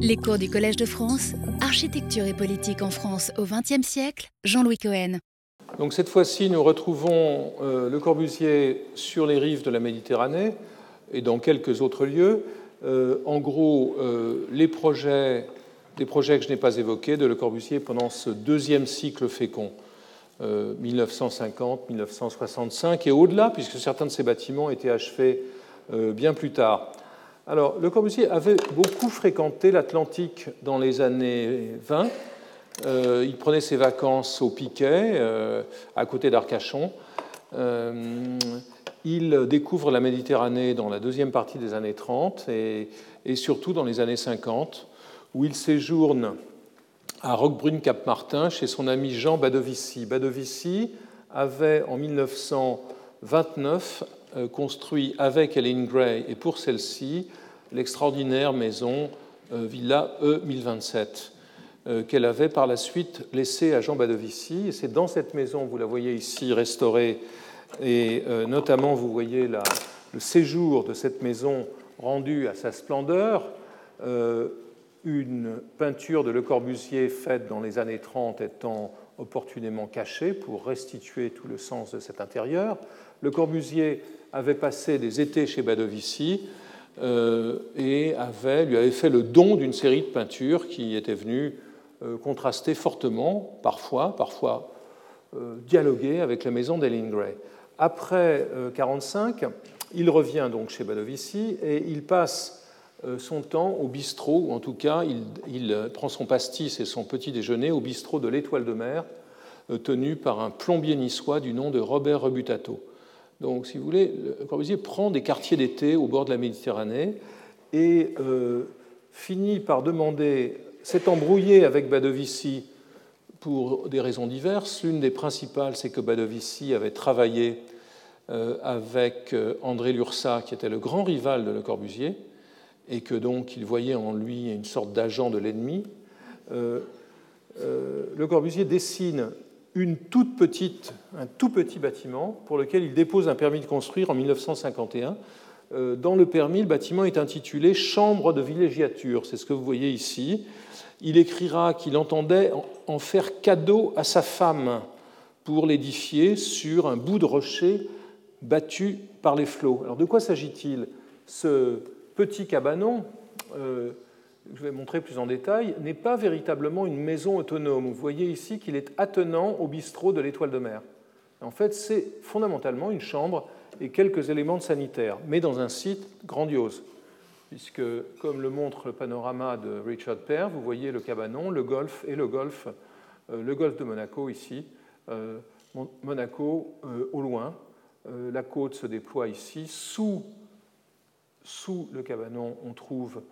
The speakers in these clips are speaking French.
Les cours du Collège de France, Architecture et politique en France au XXe siècle, Jean-Louis Cohen. Donc cette fois-ci, nous retrouvons euh, Le Corbusier sur les rives de la Méditerranée et dans quelques autres lieux. Euh, en gros, euh, les projets, des projets que je n'ai pas évoqués de Le Corbusier pendant ce deuxième cycle fécond, 1950-1965 et au-delà, puisque certains de ces bâtiments étaient achevés bien plus tard. Alors, Le Corbusier avait beaucoup fréquenté l'Atlantique dans les années 20. Euh, il prenait ses vacances au Piquet, euh, à côté d'Arcachon. Euh, il découvre la Méditerranée dans la deuxième partie des années 30 et, surtout dans les années 50, où il séjourne à Roquebrune-Cap-Martin chez son ami Jean Badovici. Badovici avait en 1929 euh, construit avec Ellen Gray et pour celle-ci l'extraordinaire maison euh, Villa E1027 euh, qu'elle avait par la suite laissée à Jean Badovici. Et c'est dans cette maison, vous la voyez ici restaurée, et notamment vous voyez le séjour de cette maison rendu à sa splendeur, une peinture de Le Corbusier faite dans les années 30 étant opportunément cachée pour restituer tout le sens de cet intérieur. Le Corbusier avait passé des étés chez Badovici euh, et avait, lui avait fait le don d'une série de peintures qui étaient venues euh, contraster fortement, parfois, parfois euh, dialoguer avec la maison d'Ellen Gray. Après 1945, il revient donc chez Badovici et il passe son temps au bistrot, ou en tout cas, il, il, prend son pastis et son petit déjeuner au bistrot de l'Étoile de mer, tenu par un plombier niçois du nom de Robert Rebutato. Donc, si vous voulez, Le Corbusier prend des quartiers d'été au bord de la Méditerranée et euh, finit par demander, s'est embrouillé avec Badovici pour des raisons diverses. L'une des principales, c'est que Badovici avait travaillé euh, avec euh, André Lursa, qui était le grand rival de Le Corbusier, et que donc il voyait en lui une sorte d'agent de l'ennemi. le Corbusier dessine une toute petite, un tout petit bâtiment pour lequel il dépose un permis de construire en 1951. Euh, dans le permis, le bâtiment est intitulé Chambre de villégiature. C'est ce que vous voyez ici. Il écrira qu'il entendait en faire cadeau à sa femme pour l'édifier sur un bout de rocher battu par les flots. Alors de quoi s'agit-il? Ce petit cabanon euh, je vais montrer plus en détail, n'est pas véritablement une maison autonome. Vous voyez ici qu'il est attenant au bistrot de l'Étoile de mer. En fait, c'est fondamentalement une chambre et quelques éléments de sanitaire, mais dans un site grandiose. Puisque, comme le montre le panorama de Richard Père, vous voyez le cabanon, le golfe et le golfe, euh, le golfe de Monaco ici, euh, Monaco euh, au loin. la côte se déploie ici. Sous, sous le cabanon, on trouve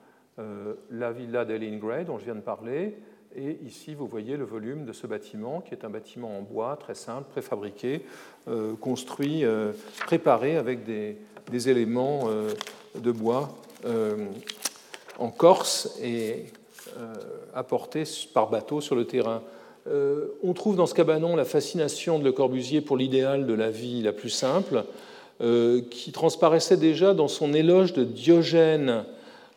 la villa d'Ellen Gray dont je viens de parler. Et ici, vous voyez le volume de ce bâtiment, qui est un bâtiment en bois très simple, préfabriqué, euh, construit, euh, préparé avec des, éléments de bois en Corse et apportés par bateau sur le terrain. on trouve dans ce cabanon la fascination de Le Corbusier pour l'idéal de la vie la plus simple, qui transparaissait déjà dans son éloge de Diogène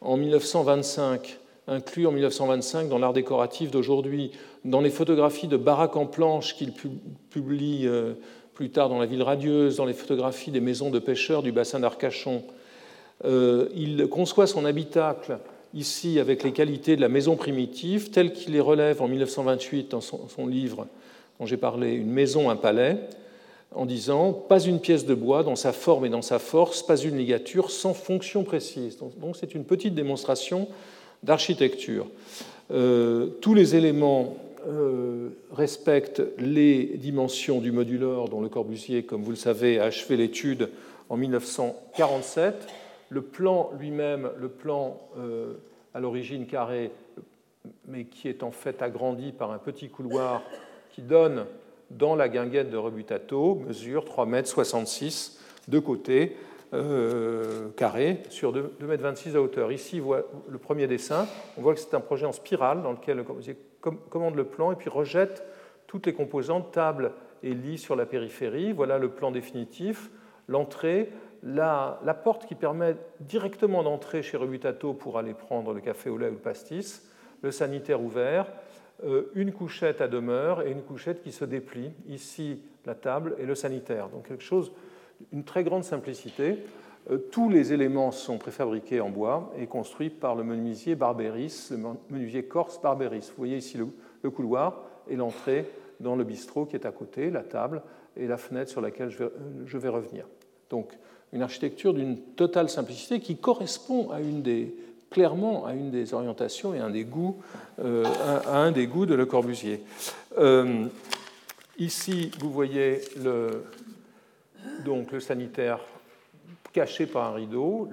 en 1925, inclus en 1925 dans l'art décoratif d'aujourd'hui, dans les photographies de baraques en planche qu'il publie euh, plus tard dans La Ville radieuse, dans les photographies des maisons de pêcheurs du bassin d'Arcachon. Euh, il conçoit son habitacle ici avec les qualités de la maison primitive, telles qu'il les relève en 1928 dans son livre dont j'ai parlé, Une maison, un palais en disant pas une pièce de bois dans sa forme et dans sa force, pas une ligature sans fonction précise. Donc c'est une petite démonstration d'architecture. Euh, tous les éléments euh, respectent les dimensions du modulor dont Le Corbusier, comme vous le savez, a achevé l'étude en 1947. Le plan lui-même, le plan euh, à l'origine carré, mais qui est en fait agrandi par un petit couloir qui donne dans la guinguette de Rebutato, mesure 3,66 m de côté, euh, carré, sur 2,26 m de hauteur. Ici, voit le premier dessin. On voit que c'est un projet en spirale dans lequel le commande le plan et puis rejette toutes les composantes, table et lit sur la périphérie. Voilà le plan définitif, l'entrée, la, porte qui permet directement d'entrer chez Rebutato pour aller prendre le café au lait ou le pastis, le sanitaire ouvert, une couchette à demeure et une couchette qui se déplie. Ici, la table et le sanitaire. Donc quelque chose, une très grande simplicité. Euh, tous les éléments sont préfabriqués en bois et construits par le menuisier Barberis, le menuisier corse Barberis. Vous voyez ici le, couloir et l'entrée dans le bistrot qui est à côté, la table et la fenêtre sur laquelle je vais, je vais revenir. Donc une architecture d'une totale simplicité qui correspond à une des, clairement à une des orientations et un des goûts, euh, à un des goûts de Le Corbusier. Euh, ici, vous voyez le, donc le sanitaire caché par un rideau,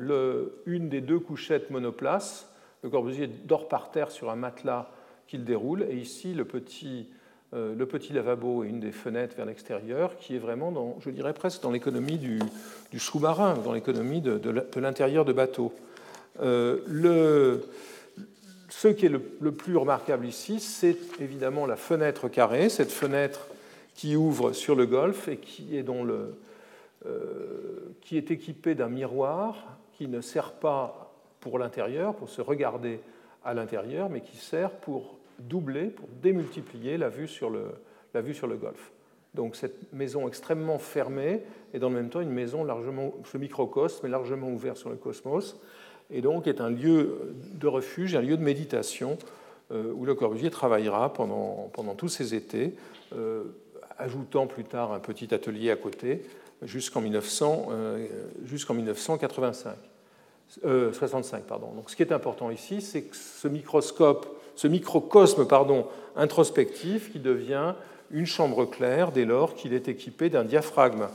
une des deux couchettes monoplace. Le Corbusier dort par terre sur un matelas qu'il déroule, et ici le petit euh, le petit lavabo et une des fenêtres vers l'extérieur, qui est vraiment, dans, je dirais presque, dans l'économie du, sous-marin, dans l'économie de, l'intérieur de bateau. Euh, ce qui est le, plus remarquable ici, c'est évidemment la fenêtre carrée, cette fenêtre qui ouvre sur le golfe et est, euh, qui est équipée d'un miroir qui ne sert pas pour l'intérieur, pour se regarder à l'intérieur, mais qui sert pour doubler, pour démultiplier la vue sur le, la vue sur le golfe. Donc cette maison extrêmement fermée et dans le même temps une maison largement, ce microcosme est largement ouvert sur le cosmos et donc est un lieu de refuge, un lieu de méditation euh, où Le Corbusier travaillera pendant, pendant tous ses étés, euh, ajoutant plus tard un petit atelier à côté jusqu'en 1900, euh, jusqu'en 1985. 65, pardon. Donc, ce qui est important ici, c'est que ce microscope ce microcosme pardon, introspectif qui devient une chambre claire dès lors qu'il est équipé d'un diaphragme.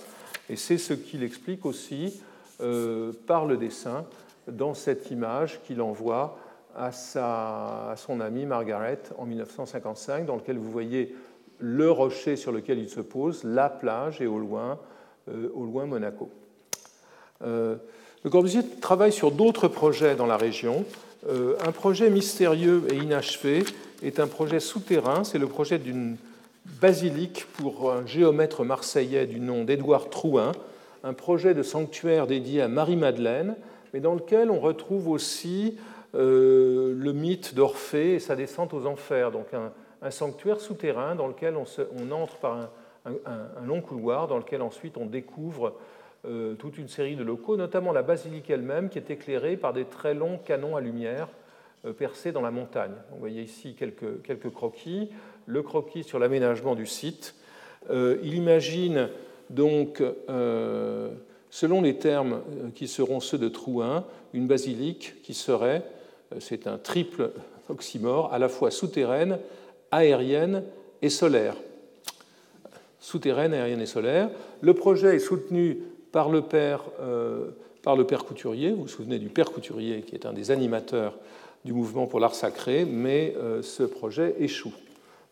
Et c'est ce qu'il explique aussi euh, par le dessin dans cette image qu'il envoie à, sa, à, son amie Margaret en 1955, dans lequel vous voyez le rocher sur lequel il se pose, la plage et au loin, euh, au loin Monaco. Euh, le Corbusier travaille sur d'autres projets dans la région. Euh, un projet mystérieux et inachevé est un projet souterrain, c'est le projet d'une basilique pour un géomètre marseillais du nom d'Édouard Trouin, un projet de sanctuaire dédié à Marie-Madeleine, mais dans lequel on retrouve aussi euh, le mythe d'Orphée et sa descente aux enfers, donc un, sanctuaire souterrain dans lequel on, entre par un, long couloir, dans lequel ensuite on découvre euh, toute une série de locaux, notamment la basilique elle-même, qui est éclairée par des très longs canons à lumière euh, percés dans la montagne. Vous voyez ici quelques, croquis, le croquis sur l'aménagement du site. Il imagine donc, selon les termes qui seront ceux de Trouin, une basilique qui serait, c'est un triple oxymore, à la fois souterraine, aérienne et solaire souterraine, aérienne et solaire. Le projet est soutenu par le père, euh, par le père Couturier. Vous vous souvenez du père Couturier, qui est un des animateurs du mouvement pour l'art sacré, mais euh, ce projet échoue.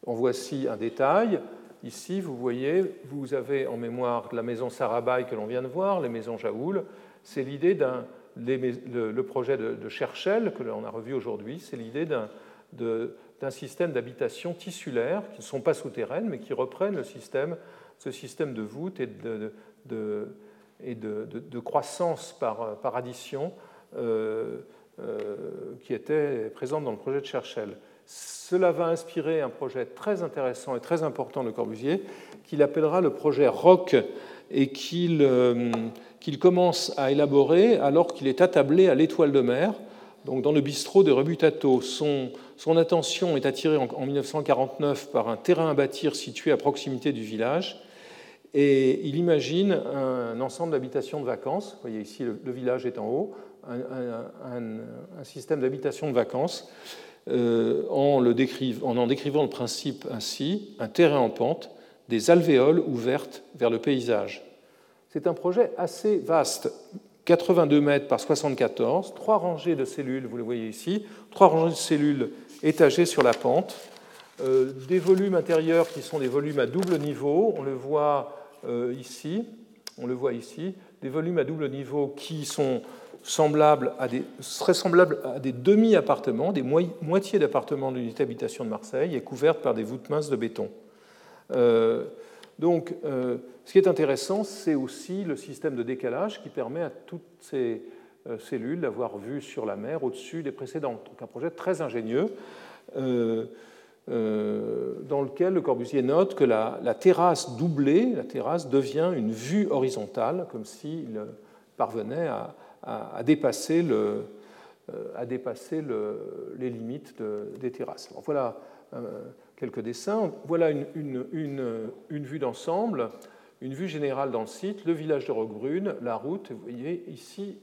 En voici un détail. Ici, vous voyez, vous avez en mémoire la maison Sarabaï que l'on vient de voir, les maisons Jaoul. C'est l'idée d'un. Le, projet de, de Cherchel, que l'on a revu aujourd'hui, c'est l'idée d'un système d'habitation tissulaire, qui ne sont pas souterraines, mais qui reprennent le système, ce système de voûte et de, croissance par, par addition euh, euh, qui était présente dans le projet de Cherchel. Cela va inspirer un projet très intéressant et très important de Corbusier qu'il appellera le projet ROC et qu'il euh, commence à élaborer alors qu'il est attablé à l'étoile de mer, donc dans le bistrot de Rebutato. Son, attention est attirée en, en 1949 par un terrain à bâtir situé à proximité du village et il imagine un ensemble d'habitations de vacances. Vous voyez ici, le, village est en haut, un, système d'habitation de vacances, en, le en en décrivant le principe ainsi, un terrain en pente, des alvéoles ouvertes vers le paysage. C'est un projet assez vaste, 82 mètres par 74, trois rangées de cellules, vous le voyez ici, trois rangées de cellules étagées sur la pente, euh, des volumes intérieurs qui sont des volumes à double niveau, on le voit euh, ici, on le voit ici, des volumes à double niveau qui sont semblables à des, seraient semblables à des demi-appartements, des moitiés d'appartements de l'unité d'habitation de Marseille et couvertes par des voûtes minces de béton. Euh, Donc, ce qui est intéressant, c'est aussi le système de décalage qui permet à toutes ces cellules d'avoir vue sur la mer au-dessus des précédentes. Donc, un projet très ingénieux. dans lequel le Corbusier note que la, terrasse doublée, la terrasse devient une vue horizontale, comme s'il parvenait à, à dépasser les limites des terrasses. voilà quelques dessins. Voilà une, vue d'ensemble, une vue générale dans le site, le village de Roquebrune, la route. Vous voyez ici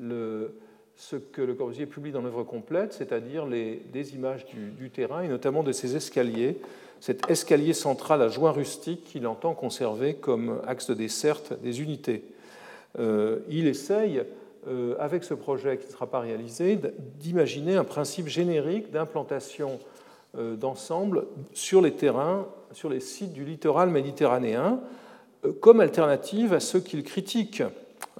euh, ce que Le Corbusier publie dans l'œuvre complète, c'est-à-dire des images du, terrain et notamment de ces escaliers, cet escalier central à joint rustique qu'il entend conserver comme axe de desserte des unités. Euh, il essaye, euh, avec ce projet qui ne sera pas réalisé, d'imaginer un principe générique d'implantation euh, d'ensemble sur les terrains, sur les sites du littoral méditerranéen, comme alternative à ceux qu'il critique.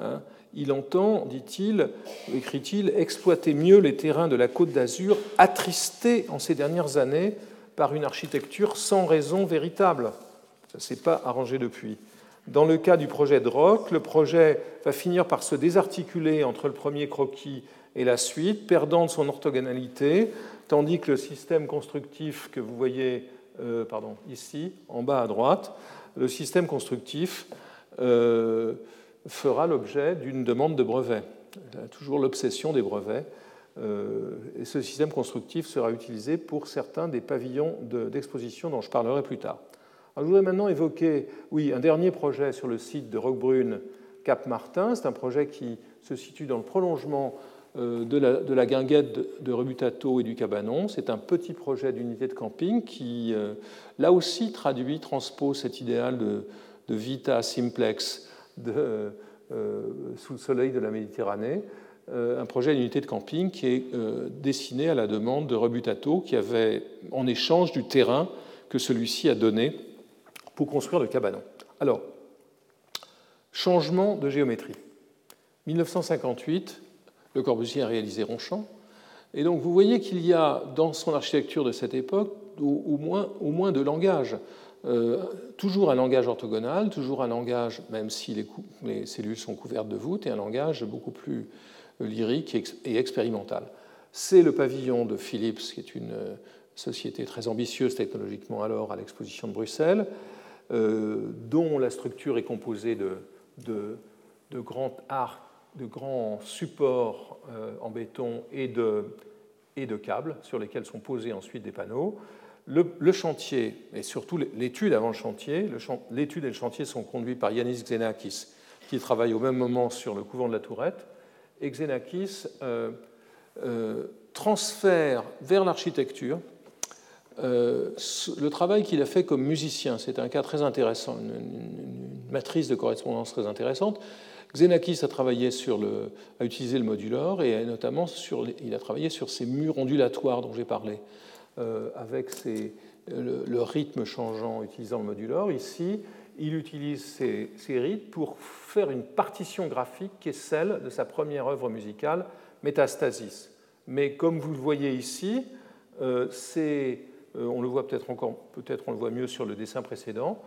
Hein. Il entend, dit-il, écrit-il, exploiter mieux les terrains de la Côte d'Azur, attristés en ces dernières années par une architecture sans raison véritable. Ça ne s'est pas arrangé depuis. Dans le cas du projet de le projet va finir par se désarticuler entre le premier croquis et la suite, perdant son orthogonalité, tandis que le système constructif que vous voyez euh, ici, en bas à droite, le système constructif euh, fera l'objet d'une demande de brevet. Toujours l'obsession des brevets. Euh, et ce système constructif sera utilisé pour certains des pavillons d'exposition dont je parlerai plus tard. Je voudrais maintenant évoquer, oui, un dernier projet sur le site de Roquebrune, Cap Martin. C'est un projet qui se situe dans le prolongement euh, de la, guinguette de Rebutato et du Cabanon. C'est un petit projet d'unité de camping qui, euh, là aussi, traduit, transpose cet idéal de, vita simplex euh, sous le soleil de la Méditerranée. un projet d'unité de camping qui est destiné à la demande de Rebutato, qui avait en échange du terrain que celui-ci a donné pour construire le cabanon. Alors, changement de géométrie. 1958, le Corbusier a réalisé Ronchamp. Et donc vous voyez qu'il y a dans son architecture de cette époque au, moins, au moins deux langages. Euh, toujours un langage orthogonal, toujours un langage, même si les, les, cellules sont couvertes de voûtes, et un langage beaucoup plus euh, lyrique et expérimental. C'est le pavillon de Philips, qui est une euh, société très ambitieuse technologiquement alors à l'exposition de Bruxelles, dont la structure est composée de, de, de grands arcs de grands supports euh, en béton et de, et de câbles sur lesquels sont posés ensuite des panneaux. Le, chantier, et surtout l'étude avant le chantier, l'étude et le chantier sont conduits par Yanis Xenakis, qui travaille au même moment sur le couvent de la Tourette. Et Xenakis euh, euh, transfère vers l'architecture le travail qu'il a fait comme musicien. C'est un cas très intéressant, une matrice de correspondance très intéressante. Xenakis a travaillé sur le, a utilisé le modulor et notamment sur, il a travaillé sur ces murs ondulatoires dont j'ai parlé, euh, avec le, rythme changeant utilisant le modulor. Ici, il utilise ces, ces, rythmes pour faire une partition graphique qui est celle de sa première œuvre musicale, Métastasis. Mais comme vous le voyez ici, euh, euh, on le voit peut-être encore, peut-être on le voit mieux sur le dessin précédent,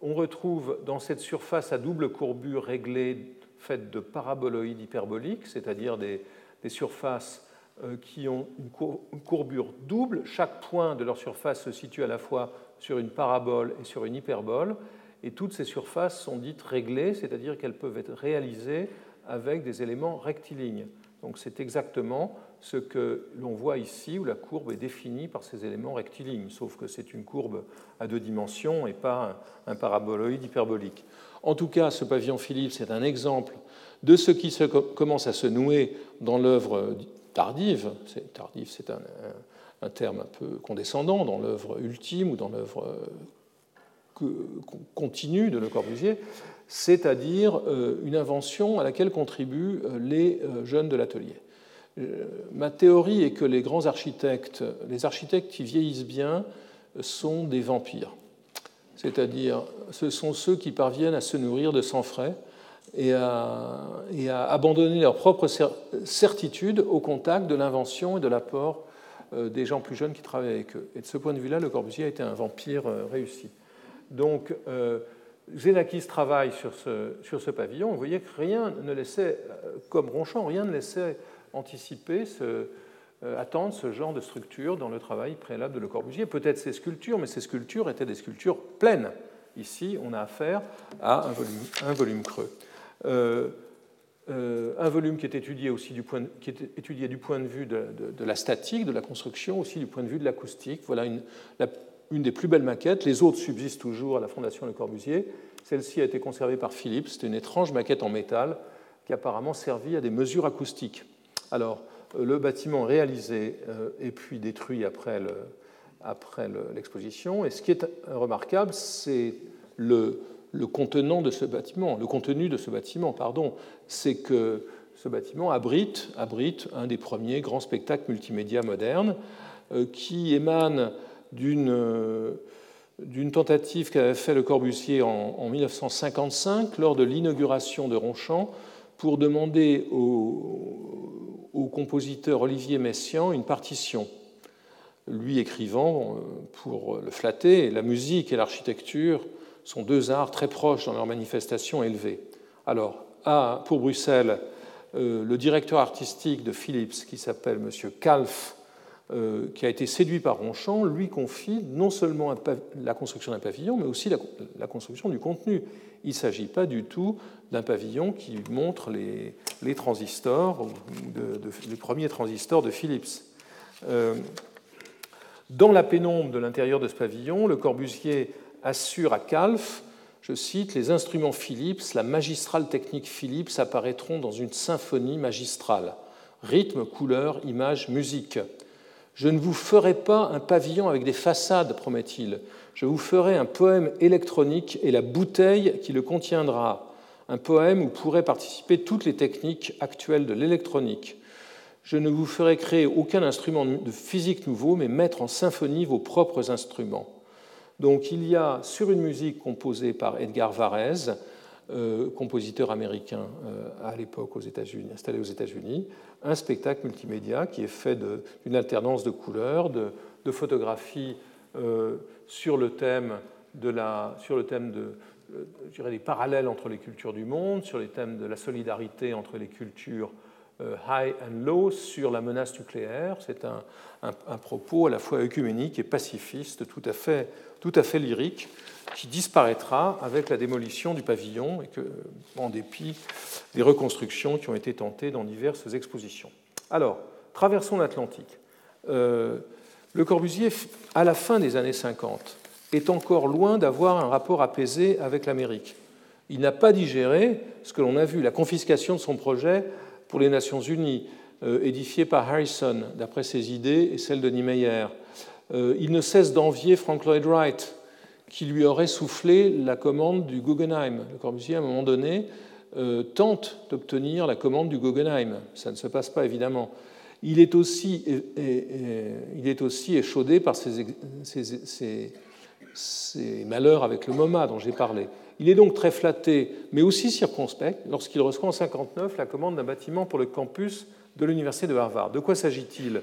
on retrouve dans cette surface à double courbure réglée faites de paraboloïdes hyperboliques, c'est-à-dire des, surfaces euh, qui ont une courbure double. Chaque point de leur surface se situe à la fois sur une parabole et sur une hyperbole. Et toutes ces surfaces sont dites réglées, c'est-à-dire qu'elles peuvent être réalisées avec des éléments rectilignes. Donc c'est exactement ce que l'on voit ici, où la courbe est définie par ces éléments rectilignes, sauf que c'est une courbe à deux dimensions et pas un paraboloïde hyperbolique. En tout cas, ce pavillon Philippe, c'est un exemple de ce qui commence à se nouer dans l'œuvre tardive. Tardive, c'est un, terme un peu condescendant dans l'œuvre ultime ou dans l'œuvre euh, continue de Le Corbusier, c'est-à-dire euh, une invention à laquelle contribuent euh, les jeunes de l'atelier. Ma théorie est que les grands architectes, les architectes qui vieillissent bien, sont des vampires c'est-à-dire ce sont ceux qui parviennent à se nourrir de sang frais et à, abandonner leur propre certitude au contact de l'invention et de l'apport euh, des gens plus jeunes qui travaillent avec eux. Et de ce point de vue-là, Le Corbusier a été un vampire euh, réussi. Donc, Xenakis travaille sur ce, sur ce pavillon. Vous voyez que rien ne laissait, comme Ronchamp, rien ne laissait anticiper, ce, attendre ce genre de structure dans le travail préalable de Le Corbusier. Peut-être ces sculptures, mais ces sculptures étaient des sculptures pleines. Ici, on a affaire à un volume, creux. Euh, euh, un volume qui est étudié aussi du point de, qui est étudié du point de vue de, la statique, de la construction, aussi du point de vue de l'acoustique. Voilà une, une, des plus belles maquettes. Les autres subsistent toujours à la Fondation Le Corbusier. Celle-ci a été conservée par Philips. C'est une étrange maquette en métal qui apparemment servi à des mesures acoustiques. Alors, euh, le bâtiment réalisé et puis détruit après l'exposition. Et ce qui est remarquable, c'est le, contenant de ce bâtiment, le contenu de ce bâtiment, pardon, c'est que ce bâtiment abrite, abrite un des premiers grands spectacles multimédia modernes euh, qui émane d'une d'une tentative qu'avait fait Le Corbusier en, 1955 lors de l'inauguration de Ronchamp pour demander au, compositeur Olivier Messiaen une partition lui écrivant euh, pour le flatter. La musique et l'architecture sont deux arts très proches dans leur manifestation élevée. Alors, pour Bruxelles, euh, le directeur artistique de Philips, qui s'appelle M. Kalf, euh, qui a été séduit par Ronchamp, lui confie non seulement la construction d'un pavillon, mais aussi la, construction du contenu. Il ne s'agit pas du tout d'un pavillon qui montre les, transistors, les premiers transistors de Philips. Dans la pénombre de l'intérieur de ce pavillon, le Corbusier assure à Calf, je cite, Les instruments Philips, la magistrale technique Philips apparaîtront dans une symphonie magistrale. Rythme, couleur, image, musique. Je ne vous ferai pas un pavillon avec des façades, promet-il. Je vous ferai un poème électronique et la bouteille qui le contiendra. Un poème où pourraient participer toutes les techniques actuelles de l'électronique. Je ne vous ferai créer aucun instrument de physique nouveau, mais mettre en symphonie vos propres instruments. Donc il y a sur une musique composée par Edgar Varese, euh, compositeur américain euh, à l'époque aux États-Unis, installé aux États-Unis, un spectacle multimédia qui est fait d'une alternance de couleurs, de, photographies euh, sur le thème de la, sur le thème de, des parallèles entre les cultures du monde, sur les thèmes de la solidarité entre les cultures euh, high and low sur la menace nucléaire. C'est un, propos à la fois œcuménique et pacifiste, tout à, fait, tout à fait lyrique, qui disparaîtra avec la démolition du pavillon et que, en dépit des reconstructions qui ont été tentées dans diverses expositions. Alors, traversons l'Atlantique. Euh, le Corbusier, à la fin des années 50, est encore loin d'avoir un rapport apaisé avec l'Amérique. Il n'a pas digéré ce que l'on a vu, la confiscation de son projet pour les Nations Unies, euh, édifié par Harrison, d'après ses idées et celles de Niemeyer. Euh, il ne cesse d'envier Frank Lloyd Wright, qui lui aurait soufflé la commande du Guggenheim. Le Corbusier, à un moment donné, euh, tente d'obtenir la commande du Guggenheim. Ça ne se passe pas, évidemment. Il est aussi, échaudé par ses malheurs avec le MoMA dont j'ai parlé. Il est donc très flatté, mais aussi circonspect, lorsqu'il reçoit en 1959 la commande d'un bâtiment pour le campus de l'Université de Harvard. De quoi s'agit-il?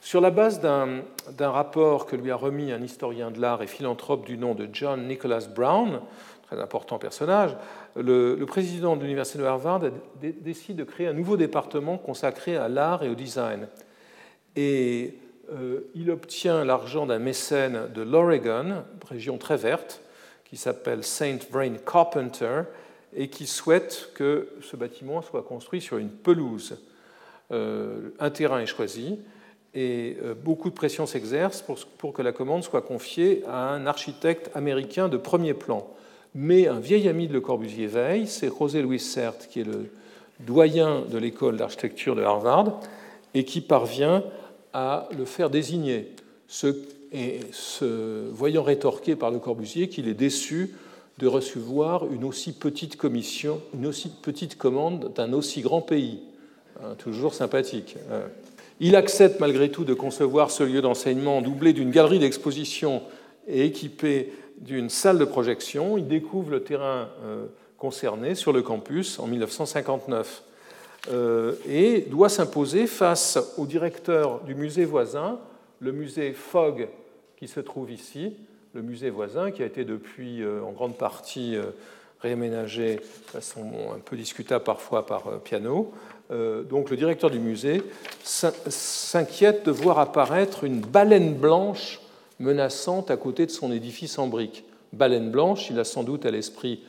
Sur la base d'un rapport que lui a remis un historien de l'art et philanthrope du nom de John Nicholas Brown, très important personnage, le, président de l'Université de Harvard décide de créer un nouveau département consacré à l'art et au design. Et euh, il obtient l'argent d'un mécène de l'Oregon, région très verte, qui s'appelle Saint Vrain Carpenter et qui souhaite que ce bâtiment soit construit sur une pelouse. Euh, un terrain est choisi et euh, beaucoup de pression s'exerce pour, que la commande soit confiée à un architecte américain de premier plan. Mais un vieil ami de Le Corbusier veille, c'est José Luis Sert, qui est le doyen de l'école d'architecture de Harvard, et qui parvient à le faire désigner, ce et se voyant rétorqué par le Corbusier qu'il est déçu de recevoir une aussi petite commission, une aussi petite commande d'un aussi grand pays. Hein, toujours sympathique. Hein. Il accepte malgré tout de concevoir ce lieu d'enseignement doublé d'une galerie d'exposition et équipé d'une salle de projection. Il découvre le terrain euh, concerné sur le campus en 1959 euh, et doit s'imposer face au directeur du musée voisin, le musée Fogg qui se trouve ici, le musée voisin, qui a été depuis en grande partie réaménagé de façon un peu discutable parfois par piano. Donc le directeur du musée s'inquiète de voir apparaître une baleine blanche menaçante à côté de son édifice en briques. Baleine blanche, il a sans doute à l'esprit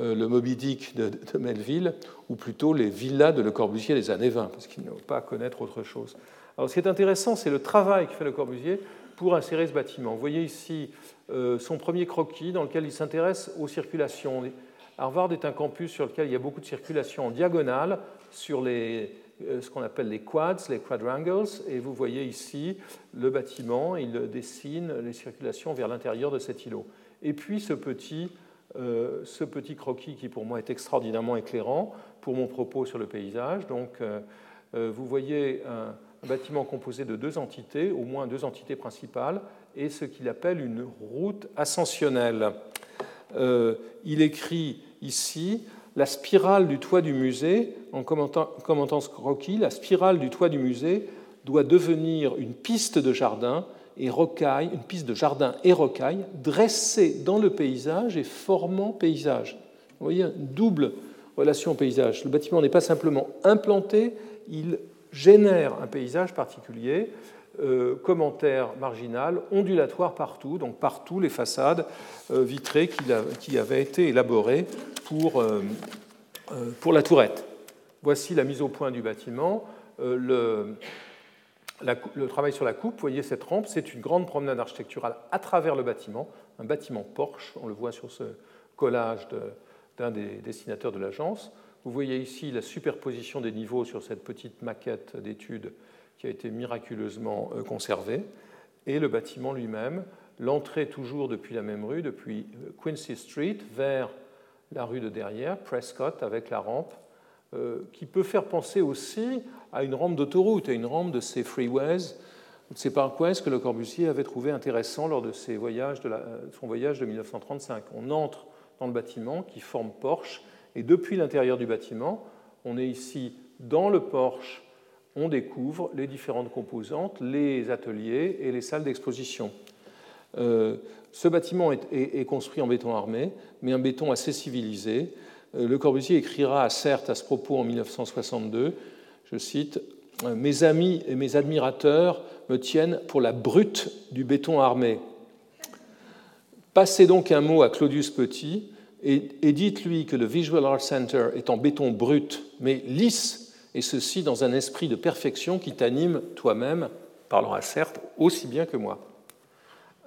euh, le Moby Dick de, Melville, ou plutôt les villas de Le Corbusier des années 20, parce qu'il ne veut pas connaître autre chose. Alors, ce qui est intéressant, c'est le travail que fait Le Corbusier pour insérer ce bâtiment. Vous voyez ici euh, son premier croquis dans lequel il s'intéresse aux circulations. Harvard est un campus sur lequel il y a beaucoup de circulation en diagonale sur les, euh, ce qu'on appelle les quads, les quadrangles, et vous voyez ici le bâtiment, il dessine les circulations vers l'intérieur de cet îlot. Et puis ce petit, euh, ce petit croquis qui pour moi est extraordinairement éclairant pour mon propos sur le paysage. Donc vous voyez un, bâtiment composé de deux entités, au moins deux entités principales, et ce qu'il appelle une route ascensionnelle. il écrit ici la spirale du toit du musée, en commentant, ce croquis, la spirale du toit du musée doit devenir une piste de jardin et rocaille, une piste de jardin et rocaille dressée dans le paysage et formant paysage. Vous voyez, double relation paysage. Le bâtiment n'est pas simplement implanté, il génère un paysage particulier, euh, commentaire marginal, ondulatoire partout, donc partout les façades euh, vitrées qui, avaient été élaborées pour, euh, pour la tourette. Voici la mise au point du bâtiment. Le, le, travail sur la coupe, vous voyez cette rampe, c'est une grande promenade architecturale à travers le bâtiment, un bâtiment Porsche, on le voit sur ce collage d'un des dessinateurs de l'agence. Vous voyez ici la superposition des niveaux sur cette petite maquette d'études qui a été miraculeusement euh, conservé, et le bâtiment lui-même, l'entrée toujours depuis la même rue, depuis euh, Quincy Street, vers la rue de derrière, Prescott, avec la rampe, euh, qui peut faire penser aussi à une rampe d'autoroute, à une rampe de ces freeways, de ces parkways que Le Corbusier avait trouvé intéressant lors de ses voyages de son voyage de 1935. On entre dans le bâtiment qui forme Porsche, et depuis l'intérieur du bâtiment, on est ici dans le Porsche on découvre les différentes composantes, les ateliers et les salles d'exposition. Euh, ce bâtiment est, construit en béton armé, mais un béton assez civilisé. Euh, le Corbusier écrira certes à ce propos en 1962, je cite, Mes amis et mes admirateurs me tiennent pour la brute du béton armé. Passez donc un mot à Claudius Petit et, dites-lui que le Visual Art Center est en béton brut, mais lisse et ceci dans un esprit de perfection qui t'anime toi-même, parlera certes aussi bien que moi.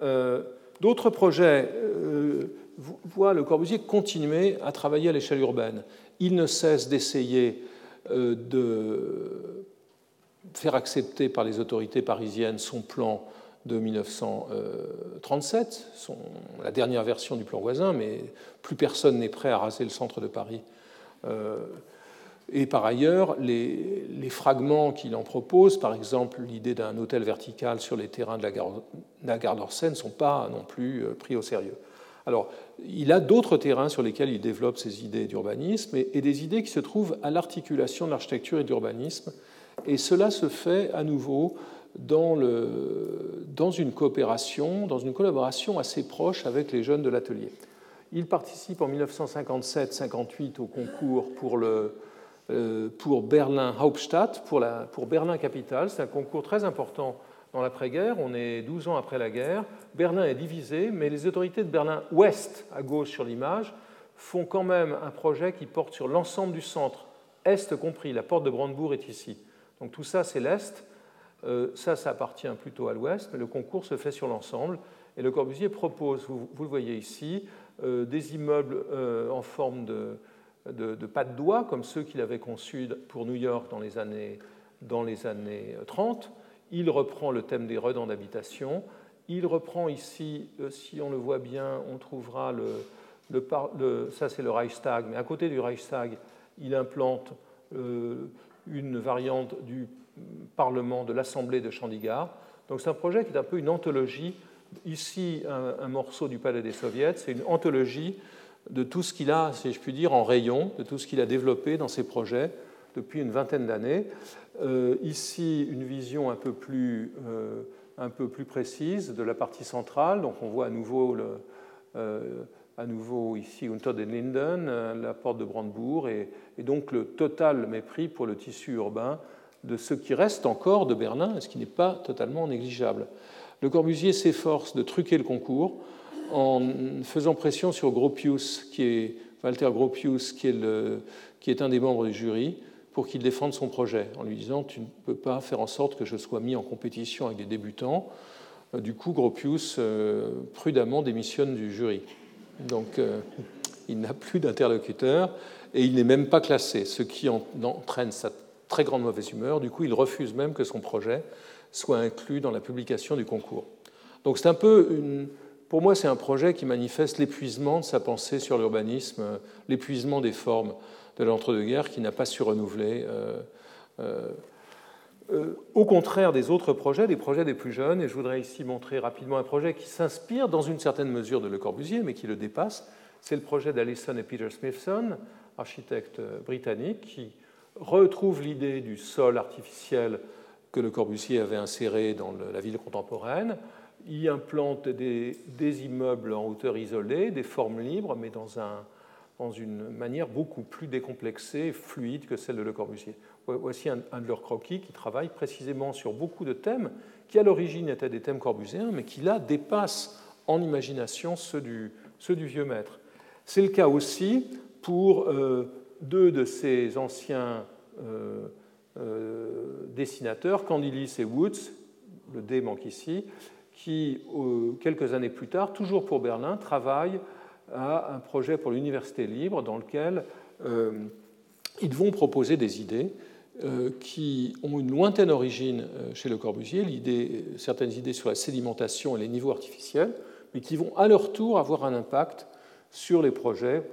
Euh, d'autres projets euh, voient le Corbusier continuer à travailler à l'échelle urbaine. Il ne cesse d'essayer euh, de faire accepter par les autorités parisiennes son plan de 1937, la dernière version du plan voisin, mais plus personne n'est prêt à raser le centre de Paris et par ailleurs, les, fragments qu'il en propose, par exemple l'idée d'un hôtel vertical sur les terrains de la gare, la d'Orsay, ne sont pas non plus euh, pris au sérieux. Alors, il a d'autres terrains sur lesquels il développe ses idées d'urbanisme et, des idées qui se trouvent à l'articulation de l'architecture et de. Et cela se fait à nouveau dans, une coopération, dans une collaboration assez proche avec les jeunes de l'atelier. Il participe en 1957-58 au concours euh, pour Berlin Hauptstadt, pour, pour Berlin Capitale. C'est un concours très important dans l'après-guerre. On est 12 ans après la guerre. Berlin est divisé, mais les autorités de Berlin-Ouest, à gauche sur l'image, font quand même un projet qui porte sur l'ensemble du centre, Est compris. La porte de Brandebourg est ici. Donc tout ça, c'est l'Est. Euh, ça, ça appartient plutôt à l'Ouest, mais le concours se fait sur l'ensemble. Et Le Corbusier propose, vous, le voyez ici, euh, des immeubles en forme de, de, pas de doigts, comme ceux qu'il avait conçus pour New York dans les années, dans les années 30. Il reprend le thème des redans d'habitation. Il reprend ici, euh, si on le voit bien, on trouvera le, le, ça c'est le Reichstag, mais à côté du Reichstag, il implante euh, une variante du Parlement de l'Assemblée de Chandigarh. Donc c'est un projet qui est un peu une anthologie. Ici, un, morceau du Palais des Soviets, c'est une anthologie de tout ce qu'il a, si je puis dire, en rayon, de tout ce qu'il a développé dans ses projets depuis une vingtaine d'années. Euh, ici, une vision un peu plus euh, un peu plus précise de la partie centrale. Donc on voit à nouveau, euh, à nouveau ici Unter den Linden, la porte de Brandebourg, et, donc le total mépris pour le tissu urbain de ce qui reste encore de Berlin, ce qui n'est pas totalement négligeable. Le Corbusier s'efforce de truquer le concours en faisant pression sur Gropius, qui est Walter Gropius, qui est, un des membres du jury, pour qu'il défende son projet, en lui disant Tu ne peux pas faire en sorte que je sois mis en compétition avec des débutants. Euh, du coup, Gropius euh, prudemment démissionne du jury. Donc, euh, il n'a plus d'interlocuteur et il n'est même pas classé, ce qui entraîne sa très grande mauvaise humeur. Du coup, il refuse même que son projet soit inclus dans la publication du concours. Donc, c'est un peu une, pour moi, c'est un projet qui manifeste l'épuisement de sa pensée sur l'urbanisme, l'épuisement des formes de l'entre-deux-guerres qui n'a pas su renouveler. Euh, euh, euh, au contraire des autres projets, des projets des plus jeunes, et je voudrais ici montrer rapidement un projet qui s'inspire dans une certaine mesure de Le Corbusier, mais qui le dépasse. C'est le projet d'Allison et Peter Smithson, architectes britanniques, qui retrouvent l'idée du sol artificiel que Le Corbusier avait inséré dans la ville contemporaine, y implante des, immeubles en hauteur isolée, des formes libres, mais dans un, dans une manière beaucoup plus décomplexée, fluide que celle de Le Corbusier. Voici un, de leurs croquis qui travaille précisément sur beaucoup de thèmes qui à l'origine étaient des thèmes corbusiens, mais qui là dépassent en imagination ceux du, ceux du vieux maître. C'est le cas aussi pour euh, deux de ces anciens euh, euh, dessinateurs, Candilis et Woods, le D manque ici, qui, quelques années plus tard, toujours pour Berlin, travaillent à un projet pour l'université libre dans lequel euh, ils vont proposer des idées euh, qui ont une lointaine origine euh, chez Le Corbusier, certaines idées sur la sédimentation et les niveaux artificiels, mais qui vont à leur tour avoir un impact sur les projets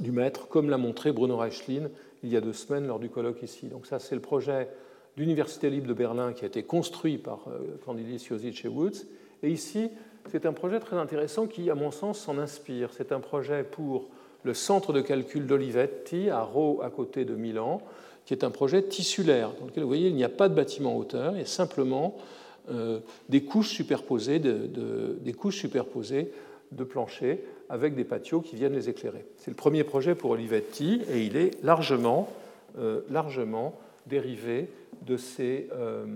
du maître, comme l'a montré Bruno Reichlin il y a deux semaines lors du colloque ici. Donc ça, c'est le projet d'Université libre de Berlin qui a été construit par Candilis, Josic et Woods. Et ici, c'est un projet très intéressant qui, à mon sens, s'en inspire. C'est un projet pour le centre de calcul d'Olivetti, à Rho, à côté de Milan, qui est un projet tissulaire, dans lequel, vous voyez, il n'y a pas de bâtiment hauteur, il y a simplement euh, des, couches superposées de, des couches superposées de planchers avec des patios qui viennent les éclairer. C'est le premier projet pour Olivetti et il est largement, euh, largement dérivé de ces, euh,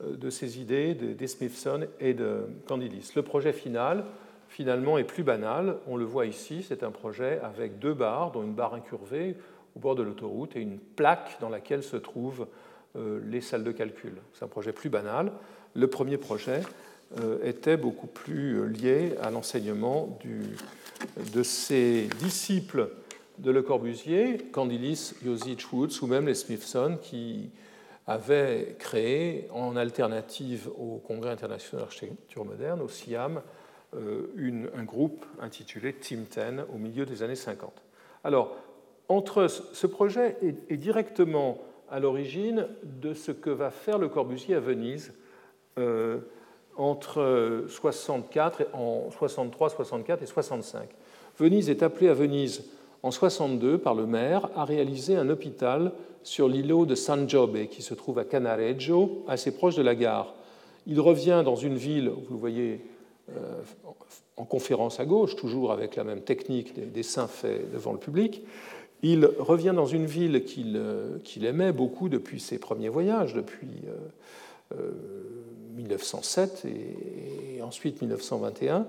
de ces idées de, Smithson et de Candilis. Le projet final, finalement, est plus banal. On le voit ici, c'est un projet avec deux barres, dont une barre incurvée au bord de l'autoroute et une plaque dans laquelle se trouvent euh, les salles de calcul. C'est un projet plus banal. Le premier projet était beaucoup plus lié à l'enseignement de ses disciples de Le Corbusier, Candilis, Josich Woods ou même les Smithson, qui avait créé, en alternative au Congrès international d'architecture moderne, au SIAM, euh, un groupe intitulé Team 10 au milieu des années 50. Alors, entre ce projet est, directement à l'origine de ce que va faire le Corbusier à Venise euh, entre 64 en 63, 64 et 65. Venise est appelée à Venise en 62 par le maire à réaliser un hôpital sur l'îlot de San Giobbe, qui se trouve à Canareggio, assez proche de la gare. Il revient dans une ville, vous le voyez euh, en conférence à gauche, toujours avec la même technique des dessins faits devant le public. Il revient dans une ville qu'il euh, aimait beaucoup depuis ses premiers voyages, depuis 1907 euh, et, ensuite 1921.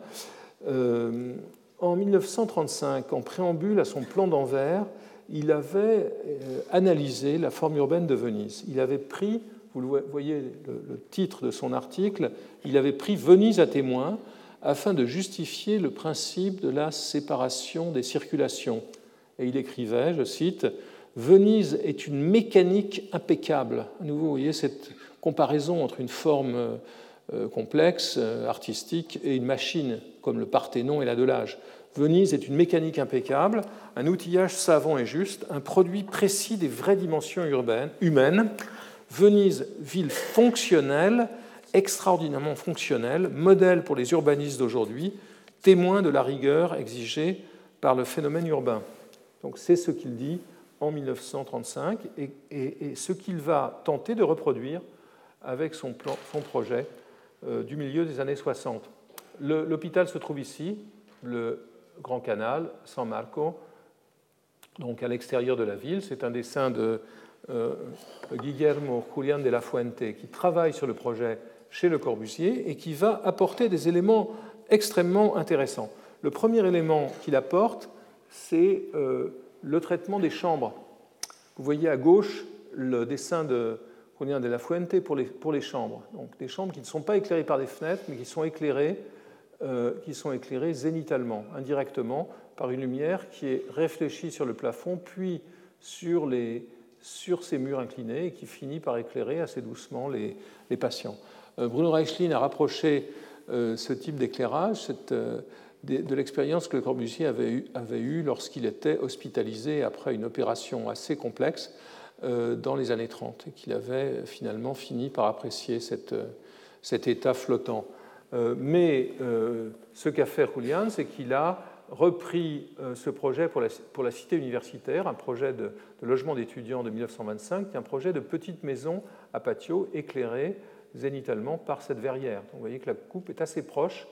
en 1935, en préambule à son plan d'Anvers, il avait euh, analysé la forme urbaine de Venise. Il avait pris, vous voyez le titre de son article, il avait pris Venise à témoin afin de justifier le principe de la séparation des circulations. Et il écrivait, je cite, Venise est une mécanique impeccable. À nouveau, vous voyez cette comparaison entre une forme euh, complexe, euh, artistique, et une machine comme le Parthénon et l'Adolage. Venise est une mécanique impeccable, un outillage savant et juste, un produit précis des vraies dimensions urbaines, humaines. Venise, ville fonctionnelle, extraordinairement fonctionnelle, modèle pour les urbanistes d'aujourd'hui, témoin de la rigueur exigée par le phénomène urbain. Donc c'est ce qu'il dit en 1935 et, ce qu'il va tenter de reproduire avec son, projet du milieu des années 60. L'hôpital se trouve ici, le Grand Canal, San Marco, donc à l'extérieur de la ville. C'est un dessin de Guillermo Julián de la Fuente qui travaille sur le projet chez Le Corbusier et qui va apporter des éléments extrêmement intéressants. Le premier élément qu'il apporte, c'est le traitement des chambres. Vous voyez à gauche le dessin de Julián de la Fuente pour les, pour les chambres. Donc des chambres qui ne sont pas éclairées par des fenêtres, mais qui sont éclairées, euh, qui sont éclairées zénitalement, indirectement, par une lumière qui est réfléchie sur le plafond, puis sur, les, sur ces murs inclinés, et qui finit par éclairer assez doucement les, les patients. Euh, Bruno Reichlin a rapproché euh, ce type d'éclairage, cette de, l'expérience que Le Corbusier avait eu, avait eu lorsqu'il était hospitalisé après une opération assez complexe dans les années 30 et qu'il avait finalement fini par apprécier euh, cet état flottant. Euh, mais ce qu'a fait Julian, c'est qu'il a repris ce projet pour la, cité universitaire, un projet de, logement d'étudiants de 1925, qui est un projet de petite maison à patio éclairée zénitalement par cette verrière. Vous voyez que la coupe est assez proche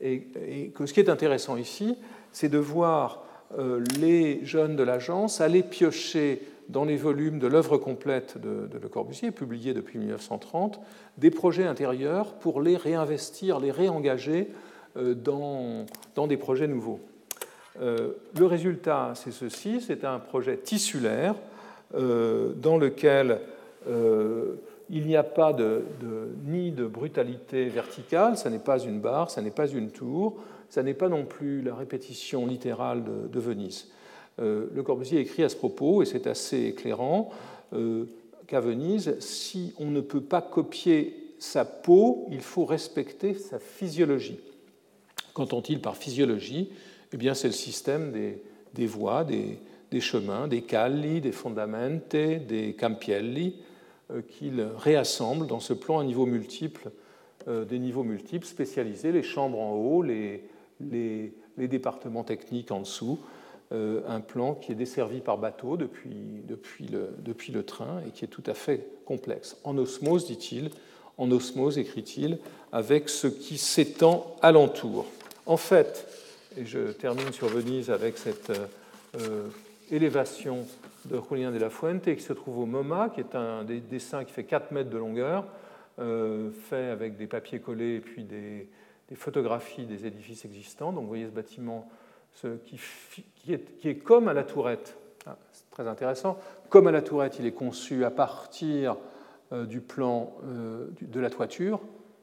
et, que ce qui est intéressant ici, c'est de voir euh, les jeunes de l'agence aller piocher dans les volumes de l'œuvre complète de, Le Corbusier, publié depuis 1930, des projets intérieurs pour les réinvestir, les réengager euh, dans, dans des projets nouveaux. Euh, le résultat, c'est ceci, c'est un projet tissulaire dans lequel il n'y a pas de, ni de brutalité verticale, ça n'est pas une barre, ça n'est pas une tour, ça n'est pas non plus la répétition littérale de, Venise. Euh, le Corbusier écrit à ce propos, et c'est assez éclairant, euh, qu'à Venise, si on ne peut pas copier sa peau, il faut respecter sa physiologie. Qu'entend-il par physiologie? Eh bien, c'est le système des, voies, des, chemins, des calli, des fondamenti, des campielli, euh, qu'il réassemble dans ce plan à niveau multiple, des niveaux multiples spécialisés, les chambres en haut, les, les, départements techniques en dessous, un plan qui est desservi par bateau depuis, depuis, le, depuis le train et qui est tout à fait complexe. En osmose, dit-il, en osmose, écrit-il, avec ce qui s'étend alentour. En fait, et je termine sur Venise avec cette élévation de Julien de la Fuente qui se trouve au MoMA, qui est un des dessins qui fait 4 mètres de longueur, euh, fait avec des papiers collés et puis des, photographies des édifices existants. Donc vous voyez ce bâtiment ce, qui, est, comme à la tourette. Ah, c'est très intéressant. Comme à la tourette, il est conçu à partir euh, du plan euh, de la toiture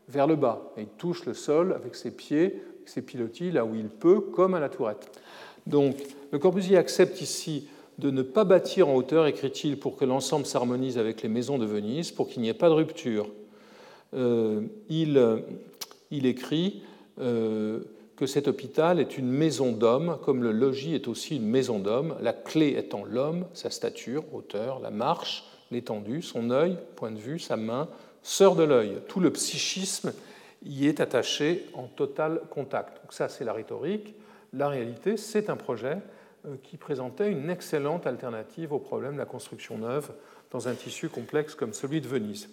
vers le bas. Et il touche le sol avec ses pieds, ses pilotis, là où il peut, comme à la tourette. Donc le Corbusier accepte ici de ne pas bâtir en hauteur, écrit-il, pour que l'ensemble s'harmonise avec les maisons de Venise, pour qu'il n'y ait pas de rupture. Euh, il, il, écrit que cet hôpital est une maison d'homme, comme le logis est aussi une maison d'homme, la clé étant l'homme, sa stature, hauteur, la marche, l'étendue, son œil, point de vue, sa main, sœur de l'œil. Tout le psychisme y est attaché en total contact. Donc ça, c'est la rhétorique. La réalité, c'est un projet euh, qui présentait une excellente alternative au problème de la construction neuve dans un tissu complexe comme celui de Venise.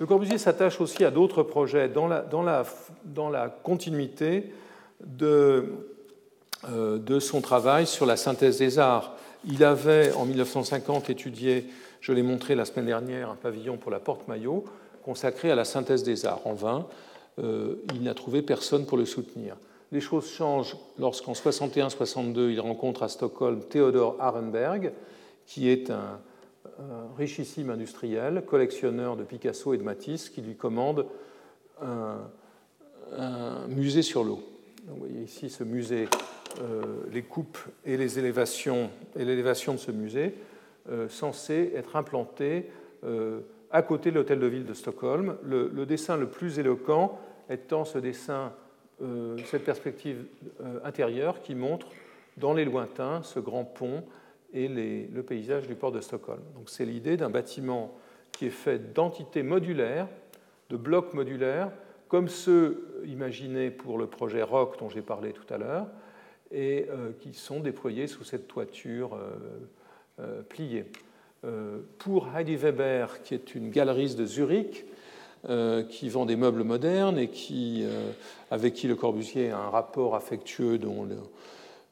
Le Corbusier s'attache aussi à d'autres projets dans la, dans la, dans la continuité de, euh, de, son travail sur la synthèse des arts. Il avait en 1950 étudié, je l'ai montré la semaine dernière, un pavillon pour la porte-maillot consacré à la synthèse des arts. En vain, euh, il n'a trouvé personne pour le soutenir. Les choses changent lorsqu'en 61-62, il rencontre à Stockholm Theodor Arenberg, qui est un, richissime industriel, collectionneur de Picasso et de Matisse, qui lui commande un, musée sur l'eau. Vous voyez ici ce musée, euh, les coupes et les élévations et l'élévation de ce musée, euh, censé être implanté euh, à côté de l'hôtel de ville de Stockholm. le, dessin le plus éloquent étant ce dessin cette perspective intérieure qui montre dans les lointains ce grand pont et le paysage du port de Stockholm. Donc c'est l'idée d'un bâtiment qui est fait d'entités modulaires, de blocs modulaires, comme ceux imaginés pour le projet ROC dont j'ai parlé tout à l'heure, et euh, qui sont déployés sous cette toiture pliée. pour Heidi Weber, qui est une galeriste de Zurich, qui vend des meubles modernes et avec qui Le Corbusier a un rapport affectueux dont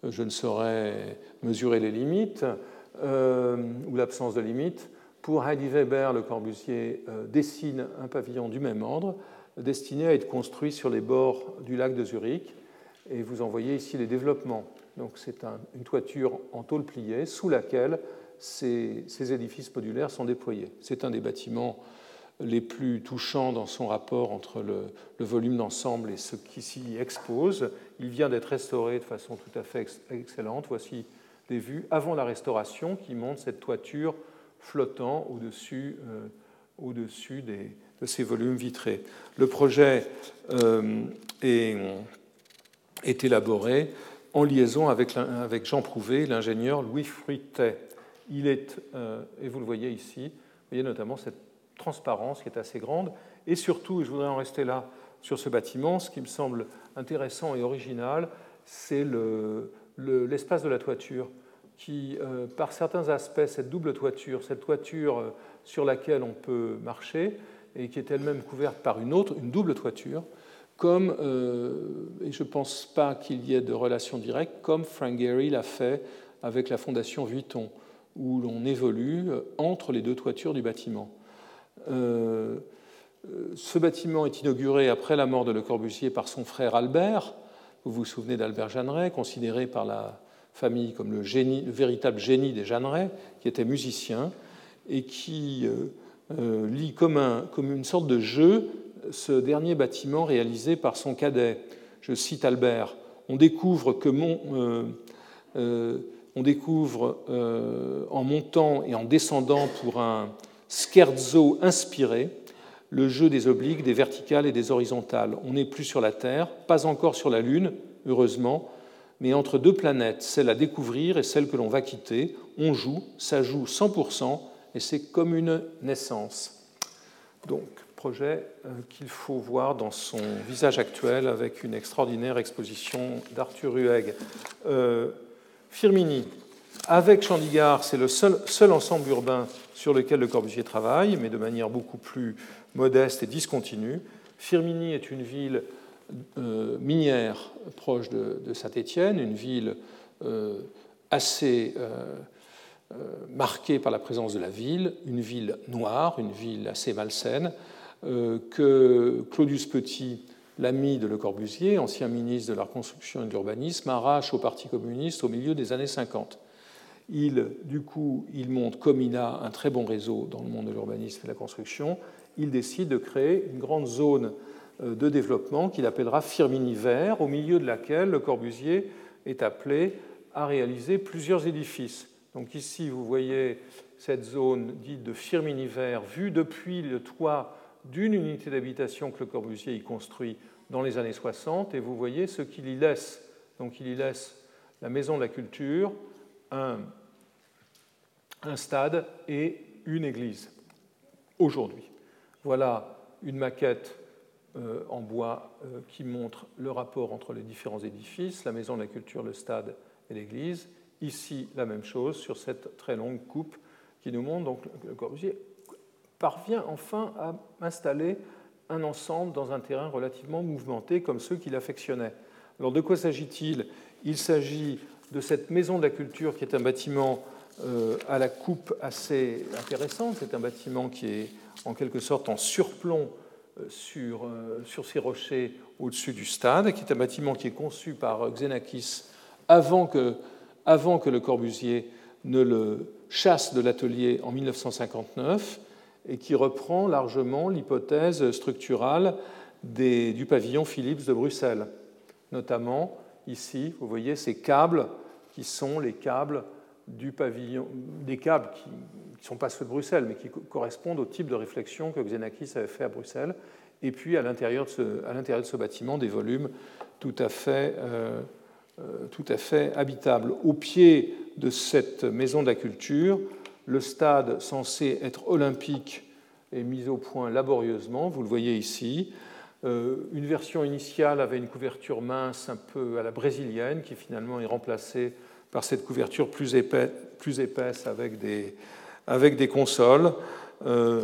je ne saurais mesurer les limites, ou l'absence de limites. Pour Heidi Weber, Le Corbusier dessine un pavillon du même ordre, destiné à être construit sur les bords du lac de Zurich. Et vous en voyez ici les développements. Donc c'est une toiture en tôle pliée sous laquelle ces, édifices modulaires sont déployés. C'est un des bâtiments les plus touchants dans son rapport entre le, volume d'ensemble et ce qui s'y expose. Il vient d'être restauré de façon tout à fait excellente. Voici des vues avant la restauration qui montrent cette toiture flottant au-dessus euh, des, de ces volumes vitrés. Le projet euh, est, élaboré en liaison avec, Jean Prouvé, l'ingénieur Louis Fruitet. Il est, euh, et vous le voyez ici, vous voyez notamment cette transparence qui est assez grande, et surtout, et je voudrais en rester là sur ce bâtiment, ce qui me semble intéressant et original, c'est l'espace le, de la toiture, qui, euh, par certains aspects, cette double toiture, cette toiture sur laquelle on peut marcher, et qui est elle-même couverte par une autre, une double toiture, comme, euh, et je ne pense pas qu'il y ait de relation directe, comme Frank Gehry l'a fait avec la fondation Vuitton, où l'on évolue euh, entre les deux toitures du bâtiment. Euh, ce bâtiment est inauguré après la mort de Le Corbusier par son frère Albert. Vous vous souvenez d'Albert Jeanneret, considéré par la famille comme le, véritable génie des Jeanneret, qui était musicien et qui lit comme, comme, une sorte de jeu ce dernier bâtiment réalisé par son cadet. Je cite Albert On découvre que mon. Euh, euh, on découvre en montant et en descendant pour un scherzo inspiré le jeu des obliques, des verticales et des horizontales. On n'est plus sur la Terre, pas encore sur la Lune, heureusement, mais entre deux planètes, celle à découvrir et celle que l'on va quitter. On joue, ça joue 100%, et c'est comme une naissance. Donc, projet euh, qu'il faut voir dans son visage actuel avec une extraordinaire exposition d'Arthur Rueg. Euh, Firmini, avec Chandigarh, c'est le seul, ensemble urbain sur lequel Le Corbusier travaille, mais de manière beaucoup plus modeste et discontinue. Firmini est une ville euh, minière proche de, Saint-Étienne, une ville assez euh, marquée par la présence de la ville, une ville noire, une ville assez malsaine, euh, que Claudius Petit, l'ami de Le Corbusier, ancien ministre de la Reconstruction et de l'Urbanisme, arrache au Parti communiste au milieu des années 50. Il, du coup, il monte, comme il a un très bon réseau dans le monde de l'urbanisme et de la construction, il décide de créer une grande zone euh, de développement qu'il appellera Firmini Vert, au milieu de laquelle Le Corbusier est appelé à réaliser plusieurs édifices. Donc ici, vous voyez cette zone dite de Firmini vert vue depuis le toit d'une unité d'habitation que Le Corbusier y construit dans les années 60, et vous voyez ce qu'il y laisse. Donc il y laisse la maison de la culture, un, stade et une église, aujourd'hui. Voilà une maquette euh, en bois euh, qui montre le rapport entre les différents édifices, la maison de la culture, le stade et l'église. Ici, la même chose sur cette très longue coupe qui nous montre donc le Corbusier parvient enfin à installer un ensemble dans un terrain relativement mouvementé comme ceux qu'il affectionnait. Alors de quoi s'agit-il? Il s'agit de cette maison de la culture qui est un bâtiment euh, à la coupe assez intéressante. C'est un bâtiment qui est en quelque sorte en surplomb euh, sur, euh, sur ces rochers au-dessus du stade, qui est un bâtiment qui est conçu par Xenakis avant que avant que Le Corbusier ne le chasse de l'atelier en 1959 et qui reprend largement l'hypothèse structurale du pavillon Philips de Bruxelles. Notamment, ici, vous voyez ces câbles qui sont les câbles du pavillon, des câbles qui ne sont pas ceux de Bruxelles, mais qui correspondent au type de réflexion que Xenakis avait fait à Bruxelles. Et puis, à l'intérieur de, ce bâtiment, des volumes tout à fait euh, tout à fait habitable. Au pied de cette maison de la culture, le stade censé être olympique est mis au point laborieusement, vous le voyez ici. Euh, une version initiale avait une couverture mince un peu à la brésilienne qui finalement est remplacée par cette couverture plus épaisse, avec des consoles. Euh,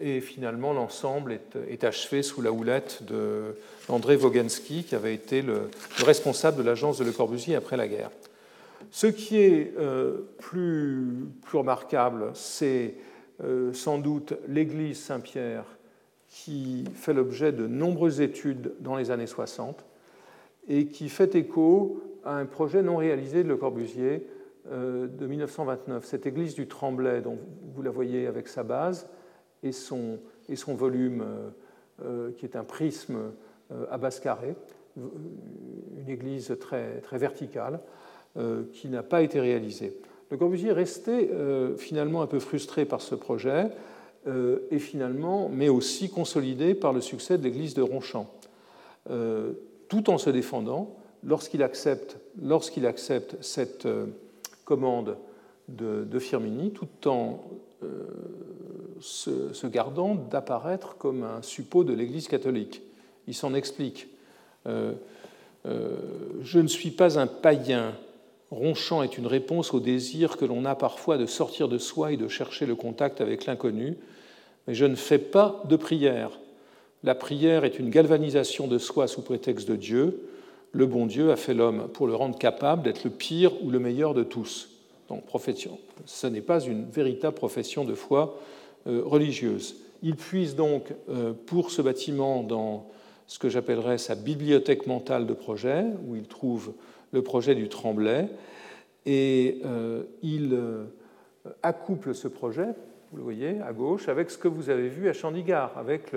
et finalement, l'ensemble est, achevé sous la houlette d'André Wogensky, qui avait été le, responsable de l'agence de Le Corbusier après la guerre. Ce qui est plus, plus, remarquable, c'est sans doute l'église Saint-Pierre qui fait l'objet de nombreuses études dans les années 60 et qui fait écho à un projet non réalisé de Le Corbusier euh, de 1929. Cette église du Tremblay, dont vous la voyez avec sa base et son, et son volume, euh, euh, qui est un prisme à base carrée, une église très, très verticale, qui n'a pas été réalisée. Le Corbusier est resté finalement un peu frustré par ce projet et finalement, mais aussi consolidé par le succès de l'église de Ronchamp, tout en se défendant lorsqu'il accepte, lorsqu'il accepte cette commande de, Firmini, tout en euh, se, gardant d'apparaître comme un suppôt de l'Église catholique. Il s'en explique. Euh, euh, je ne suis pas un païen. Ronchant est une réponse au désir que l'on a parfois de sortir de soi et de chercher le contact avec l'inconnu. Mais je ne fais pas de prière. La prière est une galvanisation de soi sous prétexte de Dieu le bon Dieu a fait l'homme pour le rendre capable d'être le pire ou le meilleur de tous. Donc, profession. Ce n'est pas une véritable profession de foi euh, religieuse. Il puise donc euh, pour ce bâtiment dans ce que j'appellerais sa bibliothèque mentale de projet, où il trouve le projet du Tremblay, et euh, il accouple ce projet, vous le voyez à gauche, avec ce que vous avez vu à Chandigarh, avec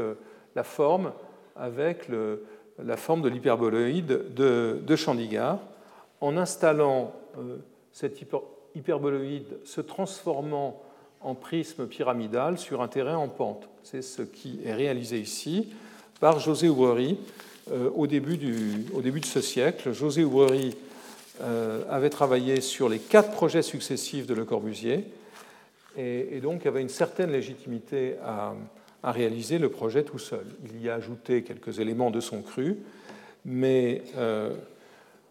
la forme, avec le, la forme de l'hyperboloïde de, de, Chandigarh, en installant euh, cet hyperboloïde se transformant en prisme pyramidal sur un terrain en pente. C'est ce qui est réalisé ici par José Oubrerie euh, au, début au début de ce siècle. José Oubrerie euh, avait travaillé sur les quatre projets successifs de Le Corbusier et donc avait une certaine légitimité à, à réaliser le projet tout seul. Il y a ajouté quelques éléments de son cru, mais euh,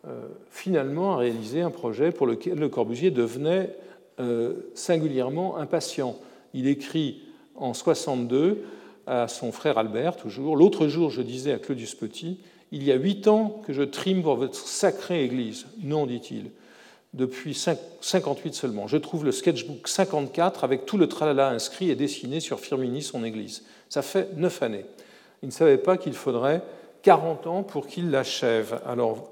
euh, finalement a réalisé un projet pour lequel Le Corbusier devenait euh, singulièrement impatient. Il écrit en 62 à son frère Albert, toujours. L'autre jour, je disais à Claudius Petit, il y a huit ans que je trime pour votre sacrée Église. Non, dit-il depuis 58 seulement. Je trouve le sketchbook 54 avec tout le tralala inscrit et dessiné sur Firmini, son église. Ça fait neuf années. Il ne savait pas qu'il faudrait 40 ans pour qu'il l'achève. Alors,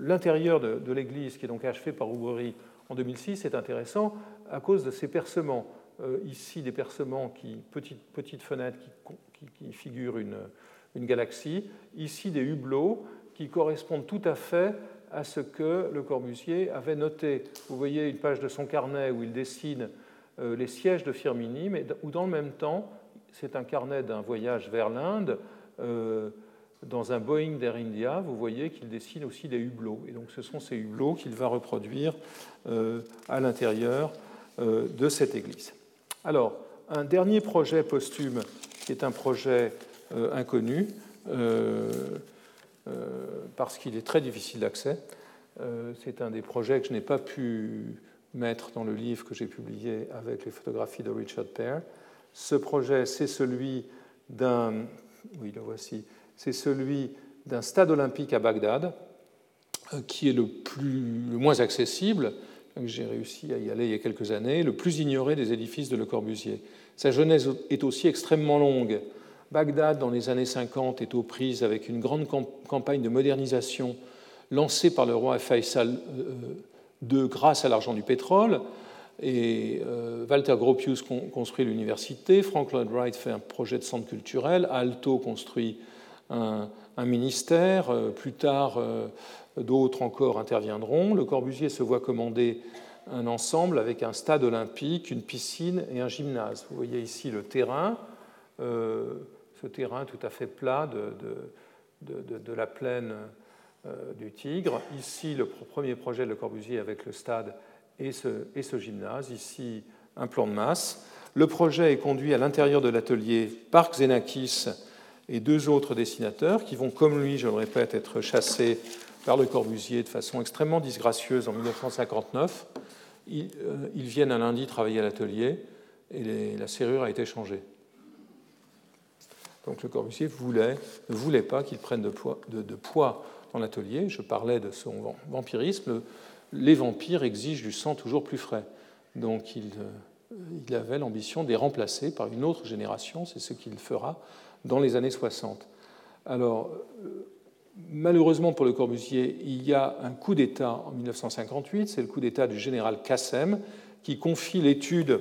l'intérieur de, l'église, qui est donc achevé par Oubrerie en 2006, est intéressant à cause de ses percements. Euh, ici, des percements, qui, petites, petites fenêtres qui, qui, figurent une, une galaxie. Ici, des hublots qui correspondent tout à fait à ce que Le Corbusier avait noté. Vous voyez une page de son carnet où il dessine euh, les sièges de Firmini, mais où dans le même temps, c'est un carnet d'un voyage vers l'Inde. Euh, dans un Boeing d'Air India, vous voyez qu'il dessine aussi des hublots. Et donc ce sont ces hublots qu'il va reproduire euh, à l'intérieur de cette église. Alors, un dernier projet posthume, qui est un projet inconnu, parce qu'il est très difficile d'accès. Euh, c'est un des projets que je n'ai pas pu mettre dans le livre que j'ai publié avec les photographies de Richard Pear. Ce projet, c'est celui d'un, oui, le voici, c'est celui d'un stade olympique à Bagdad, euh, qui est le, plus, le moins accessible, j'ai réussi à y aller il y a quelques années, le plus ignoré des édifices de Le Corbusier. Sa genèse est aussi extrêmement longue. Bagdad, dans les années 50, est aux prises avec une grande campagne de modernisation lancée par le roi Faisal II euh, grâce à l'argent du pétrole. Et euh, Walter Gropius construit l'université, Frank Lloyd Wright fait un projet de centre culturel, Alto construit un, ministère, euh, plus tard d'autres encore interviendront. Le Corbusier se voit commander un ensemble avec un stade olympique, une piscine et un gymnase. Vous voyez ici le terrain terrain tout à fait plat de, la plaine euh, du Tigre. Ici, le premier projet de Le Corbusier avec le stade et ce, et ce gymnase. Ici, un plan de masse. Le projet est conduit à l'intérieur de l'atelier par Xenakis et deux autres dessinateurs qui vont, comme lui, je le répète, être chassés par Le Corbusier de façon extrêmement disgracieuse en 1959. Ils, euh, ils viennent un lundi travailler à l'atelier et la serrure a été changée. Donc le Corbusier ne voulait pas qu'il prenne de poids, dans l'atelier. Je parlais de son vampirisme. Les vampires exigent du sang toujours plus frais. Donc il, euh, il avait l'ambition de les remplacer par une autre génération. C'est ce qu'il fera dans les années 60. Alors, euh, malheureusement pour le Corbusier, il y a un coup d'État en 1958. C'est le coup d'État du général Kassem qui confie l'étude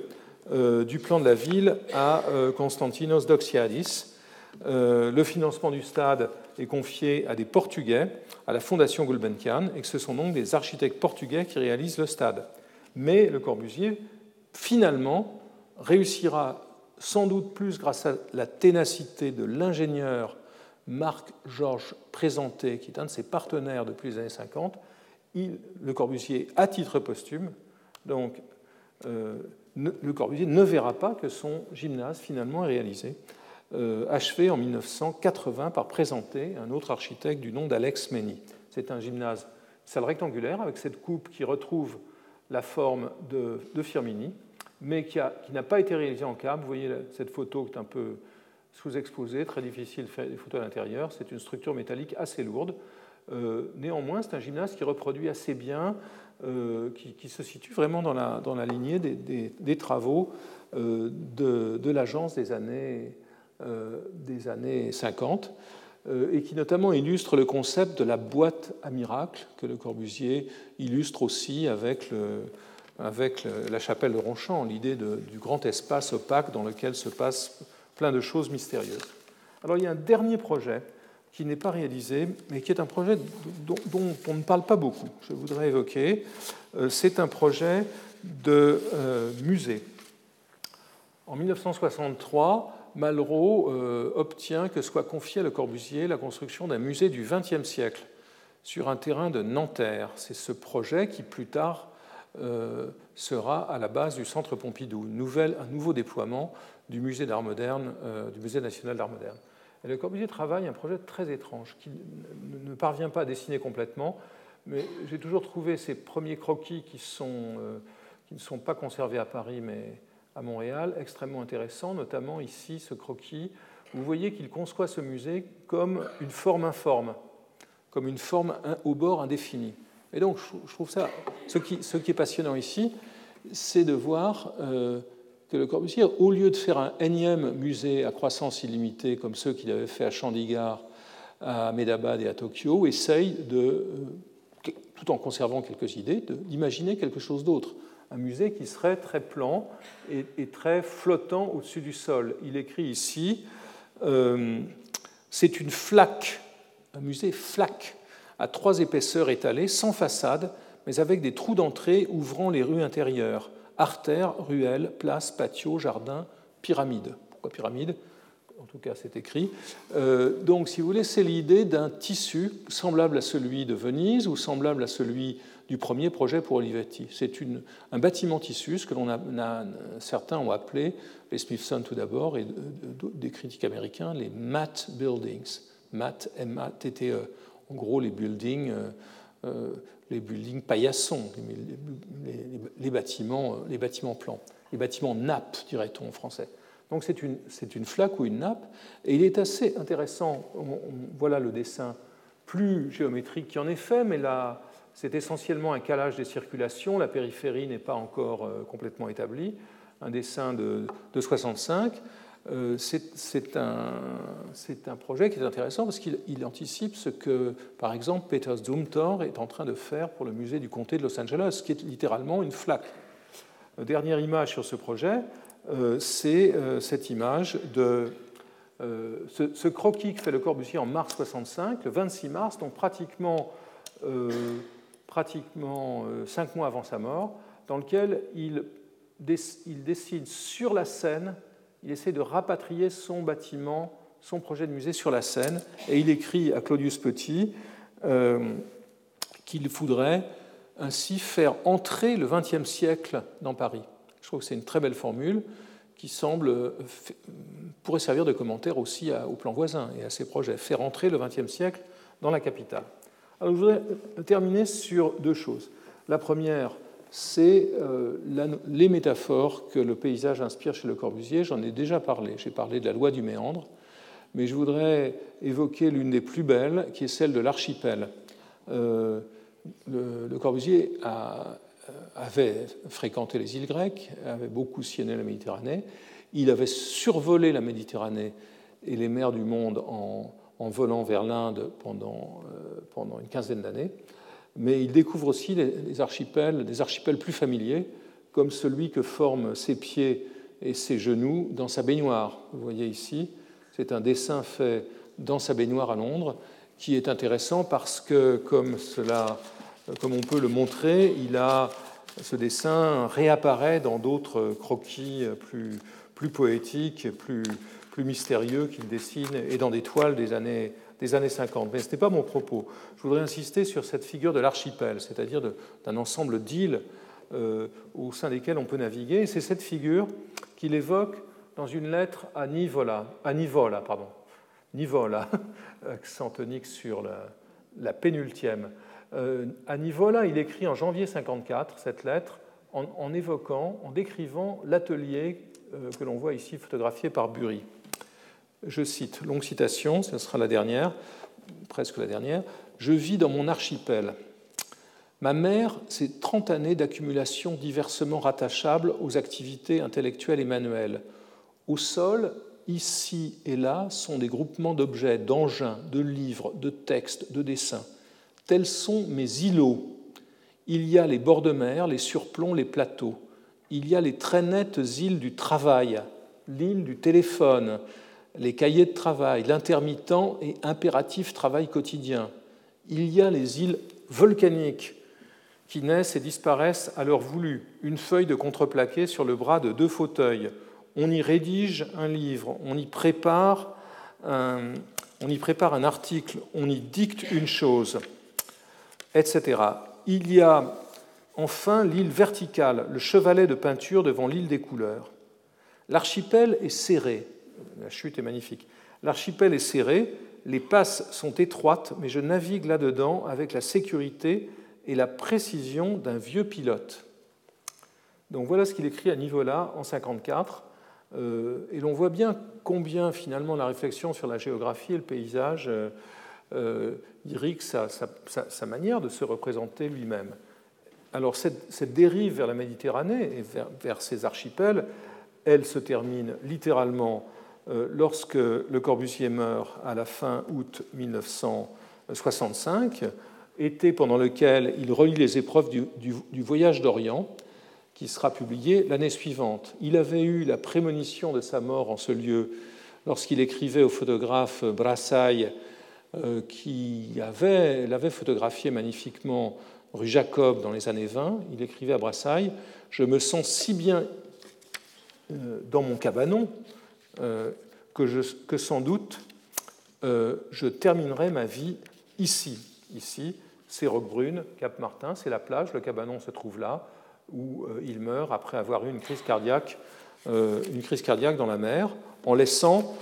euh, du plan de la ville à Konstantinos Doxiadis, euh, le financement du stade est confié à des Portugais, à la Fondation Gulbenkian, et que ce sont donc des architectes portugais qui réalisent le stade. Mais Le Corbusier, finalement, réussira sans doute plus grâce à la ténacité de l'ingénieur Marc-Georges Présenté, qui est un de ses partenaires depuis les années 50, Le Corbusier, à titre posthume, donc euh, Le Corbusier ne verra pas que son gymnase finalement est réalisé achevé en 1980 par présenter un autre architecte du nom d'Alex Meni. C'est un gymnase, salle rectangulaire avec cette coupe qui retrouve la forme de, Firmini, mais qui, n'a pas été réalisé en câble. Vous voyez cette photo qui est un peu sous-exposée, très difficile de faire des photos à l'intérieur. C'est une structure métallique assez lourde. Euh, néanmoins, c'est un gymnase qui reproduit assez bien, euh, qui, se situe vraiment dans la, dans la lignée des, travaux de, de l'agence des années euh, des années 50 euh, et qui notamment illustre le concept de la boîte à miracles que Le Corbusier illustre aussi avec, avec la chapelle de Ronchamp, l'idée du grand espace opaque dans lequel se passent plein de choses mystérieuses. Alors il y a un dernier projet qui n'est pas réalisé, mais qui est un projet dont, on ne parle pas beaucoup. Je voudrais évoquer. Euh, c'est un projet de musée. En 1963, Malraux euh, obtient que soit confié à Le Corbusier la construction d'un musée du XXe siècle sur un terrain de Nanterre. C'est ce projet qui, plus tard, euh, sera à la base du Centre Pompidou, un nouveau déploiement du Musée d'art moderne, euh, du Musée national d'art moderne. Et le Corbusier travaille un projet très étrange qui ne parvient pas à dessiner complètement, mais j'ai toujours trouvé ces premiers croquis qui, sont, qui ne sont pas conservés à Paris, mais à Montréal, extrêmement intéressant, notamment ici ce croquis. Vous voyez qu'il conçoit ce musée comme une forme informe, comme une forme au bord indéfini. Et donc, je trouve ça, ce qui, est passionnant ici, c'est de voir euh, que Le Corbusier, au lieu de faire un énième musée à croissance illimitée comme ceux qu'il avait fait à Chandigarh, à Medabad et à Tokyo, essaye de, euh, tout en conservant quelques idées, d'imaginer quelque chose d'autre un musée qui serait très plan et, très flottant au-dessus du sol. Il écrit ici, euh, c'est une flaque, un musée flaque, à trois épaisseurs étalées, sans façade, mais avec des trous d'entrée ouvrant les rues intérieures, artères, ruelles, places, patios, jardins, pyramides. Pourquoi pyramide en tout cas c'est écrit. Euh, donc si vous voulez, c'est l'idée d'un tissu semblable à celui de Venise ou semblable à celui du premier projet pour Olivetti. C'est un bâtiment tissu, ce que certains ont appelé, les Smithson tout d'abord, et des critiques américains, les matte buildings. Matte, M-A-T-T-E. En gros, les buildings, euh, euh, les buildings paillassons, les, bâtiments, les bâtiments plans, les bâtiments nappes, dirait-on en français. Donc c'est une, flaque ou une nappe, et il est assez intéressant, voilà le dessin plus géométrique qui en est fait, mais là, c'est essentiellement un calage des circulations, la périphérie n'est pas encore euh, complètement établie, un dessin de, 65. Euh, c'est un, projet qui est intéressant parce qu'il anticipe ce que, par exemple, Peter Zumthor est en train de faire pour le musée du comté de Los Angeles, qui est littéralement une flaque. Dernière image sur ce projet, euh, c'est cette image de ce, ce, croquis que fait le Corbusier en mars 65, le 26 mars, donc pratiquement pratiquement euh, cinq mois avant sa mort, dans lequel il, décide sur la scène, il essaie de rapatrier son bâtiment, son projet de musée sur la scène, et il écrit à Claudius Petit euh, qu'il faudrait ainsi faire entrer le XXe siècle dans Paris. Je trouve que c'est une très belle formule qui semble euh, pourrait servir de commentaire aussi au plan voisin et à ses projets. Faire entrer le XXe siècle dans la capitale je voudrais terminer sur deux choses. La première, c'est euh, les métaphores que le paysage inspire chez Le Corbusier. J'en ai déjà parlé. J'ai parlé de la loi du méandre, mais je voudrais évoquer l'une des plus belles, qui est celle de l'archipel. Euh, le, Corbusier avait fréquenté les îles grecques, avait beaucoup sillonné la Méditerranée. Il avait survolé la Méditerranée et les mers du monde en, volant vers l'Inde pendant, euh, pendant une quinzaine d'années mais il découvre aussi des archipels, des archipels plus familiers, comme celui que forment ses pieds et ses genoux dans sa baignoire. Vous voyez ici, c'est un dessin fait dans sa baignoire à Londres, qui est intéressant parce que, comme, cela, comme on peut le montrer, il a, ce dessin réapparaît dans d'autres croquis plus, plus poétiques, plus, plus mystérieux qu'il dessine, et dans des toiles des années des années 50. Mais ce n'est pas mon propos. Je voudrais insister sur cette figure de l'archipel, c'est-à-dire d'un ensemble d'îles euh, au sein desquelles on peut naviguer. C'est cette figure qu'il évoque dans une lettre à Nivola, Nivola, pardon, Nivola, accent tonique sur la, pénultième. Euh, à Nivola, il écrit en janvier 54 cette lettre en, évoquant, en décrivant l'atelier euh, que l'on voit ici photographié par Bury. Je cite, longue citation, ce sera la dernière, presque la dernière. Je vis dans mon archipel. Ma mère, c'est 30 années d'accumulation diversement rattachables aux activités intellectuelles et manuelles. Au sol, ici et là, sont des groupements d'objets, d'engins, de livres, de textes, de dessins. Tels sont mes îlots. Il y a les bords de mer, les surplombs, les plateaux. Il y a les très nettes îles du travail, l'île du téléphone, les cahiers de travail, l'intermittent et impératif travail quotidien. Il y a les îles volcaniques qui naissent et disparaissent à leur voulu, une feuille de contreplaqué sur le bras de deux fauteuils. On y rédige un livre, on y prépare un, on y prépare un article, on y dicte une chose, etc. Il y a enfin l'île verticale, le chevalet de peinture devant l'île des couleurs. L'archipel est serré, la chute est magnifique. L'archipel est serré, les passes sont étroites, mais je navigue là-dedans avec la sécurité et la précision d'un vieux pilote. Donc voilà ce qu'il écrit à niveau-là en 54. Euh, et l'on voit bien combien finalement la réflexion sur la géographie et le paysage euh, euh sa, manière de se représenter lui-même. Alors cette, dérive vers la Méditerranée et vers, vers ces archipels, elle se termine littéralement lorsque Le Corbusier meurt à la fin août 1965, été pendant lequel il relit les épreuves du, voyage d'Orient, qui sera publié l'année suivante. Il avait eu la prémonition de sa mort en ce lieu lorsqu'il écrivait au photographe Brassailles, euh, qui avait, l'avait photographié magnifiquement rue Jacob dans les années 20. Il écrivait à Brassailles Je me sens si bien euh, dans mon cabanon euh, que, sans doute euh, je terminerai ma vie ici. Ici, c'est Roquebrune, Cap Martin, c'est la plage, le cabanon se trouve là, où euh, il meurt après avoir eu une crise cardiaque, dans la mer, en laissant,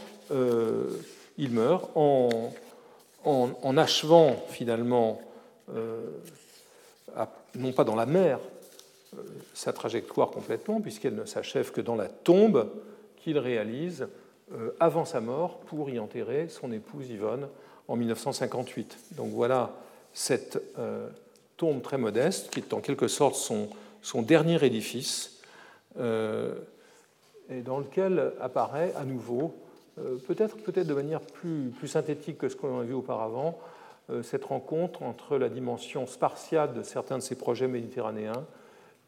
il meurt, en, achevant finalement, non pas dans la mer, sa trajectoire complètement, puisqu'elle ne s'achève que dans la tombe qu'il réalise euh, avant sa mort pour y enterrer son épouse Yvonne en 1958. Donc voilà cette euh, tombe très modeste qui est en quelque sorte son, son dernier édifice euh, et dans lequel apparaît à nouveau, peut-être peut de manière plus, plus, synthétique que ce qu'on a vu auparavant, cette rencontre entre la dimension spartiate de certains de ces projets méditerranéens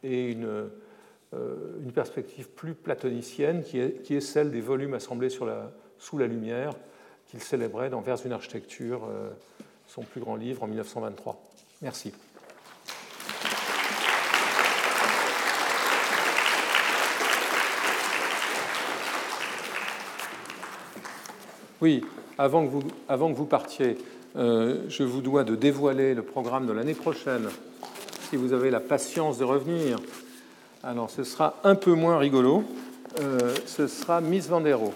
et une une perspective plus platonicienne qui est, celle des volumes assemblés sous la lumière qu'il célébrait dans Vers une architecture, euh, son plus grand livre en 1923. Merci. Oui, avant que vous, avant que vous partiez, euh, je vous dois de dévoiler le programme de l'année prochaine, si vous avez la patience de revenir. Alors, ce sera un peu moins rigolo. Euh, ce sera Miss Vandero.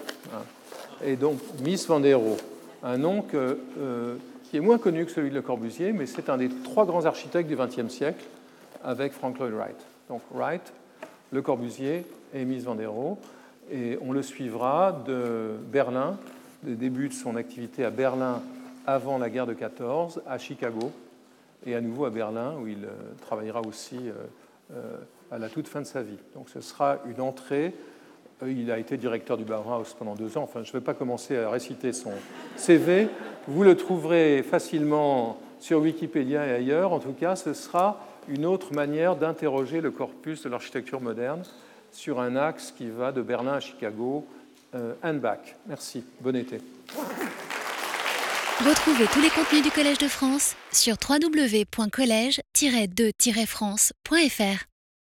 Et donc, Miss Vandero, un nom euh, qui est moins connu que celui de Le Corbusier, mais c'est un des trois grands architectes du XXe siècle avec Frank Lloyd Wright. Donc Wright, Le Corbusier et Mies van der Rohe. Et on le suivra de Berlin, des débuts de son activité à Berlin avant la guerre de 14, à Chicago et à nouveau à Berlin, où il euh, travaillera aussi à la toute fin de sa vie. Donc ce sera une entrée. Il a été directeur du Bauhaus pendant deux ans. Enfin, je ne vais pas commencer à réciter son CV. Vous le trouverez facilement sur Wikipédia et ailleurs. En tout cas, ce sera une autre manière d'interroger le corpus de l'architecture moderne sur un axe qui va de Berlin à Chicago euh, and back. Merci. Bon été. Retrouvez tous les contenus du Collège de France sur www.colège-2-france.fr.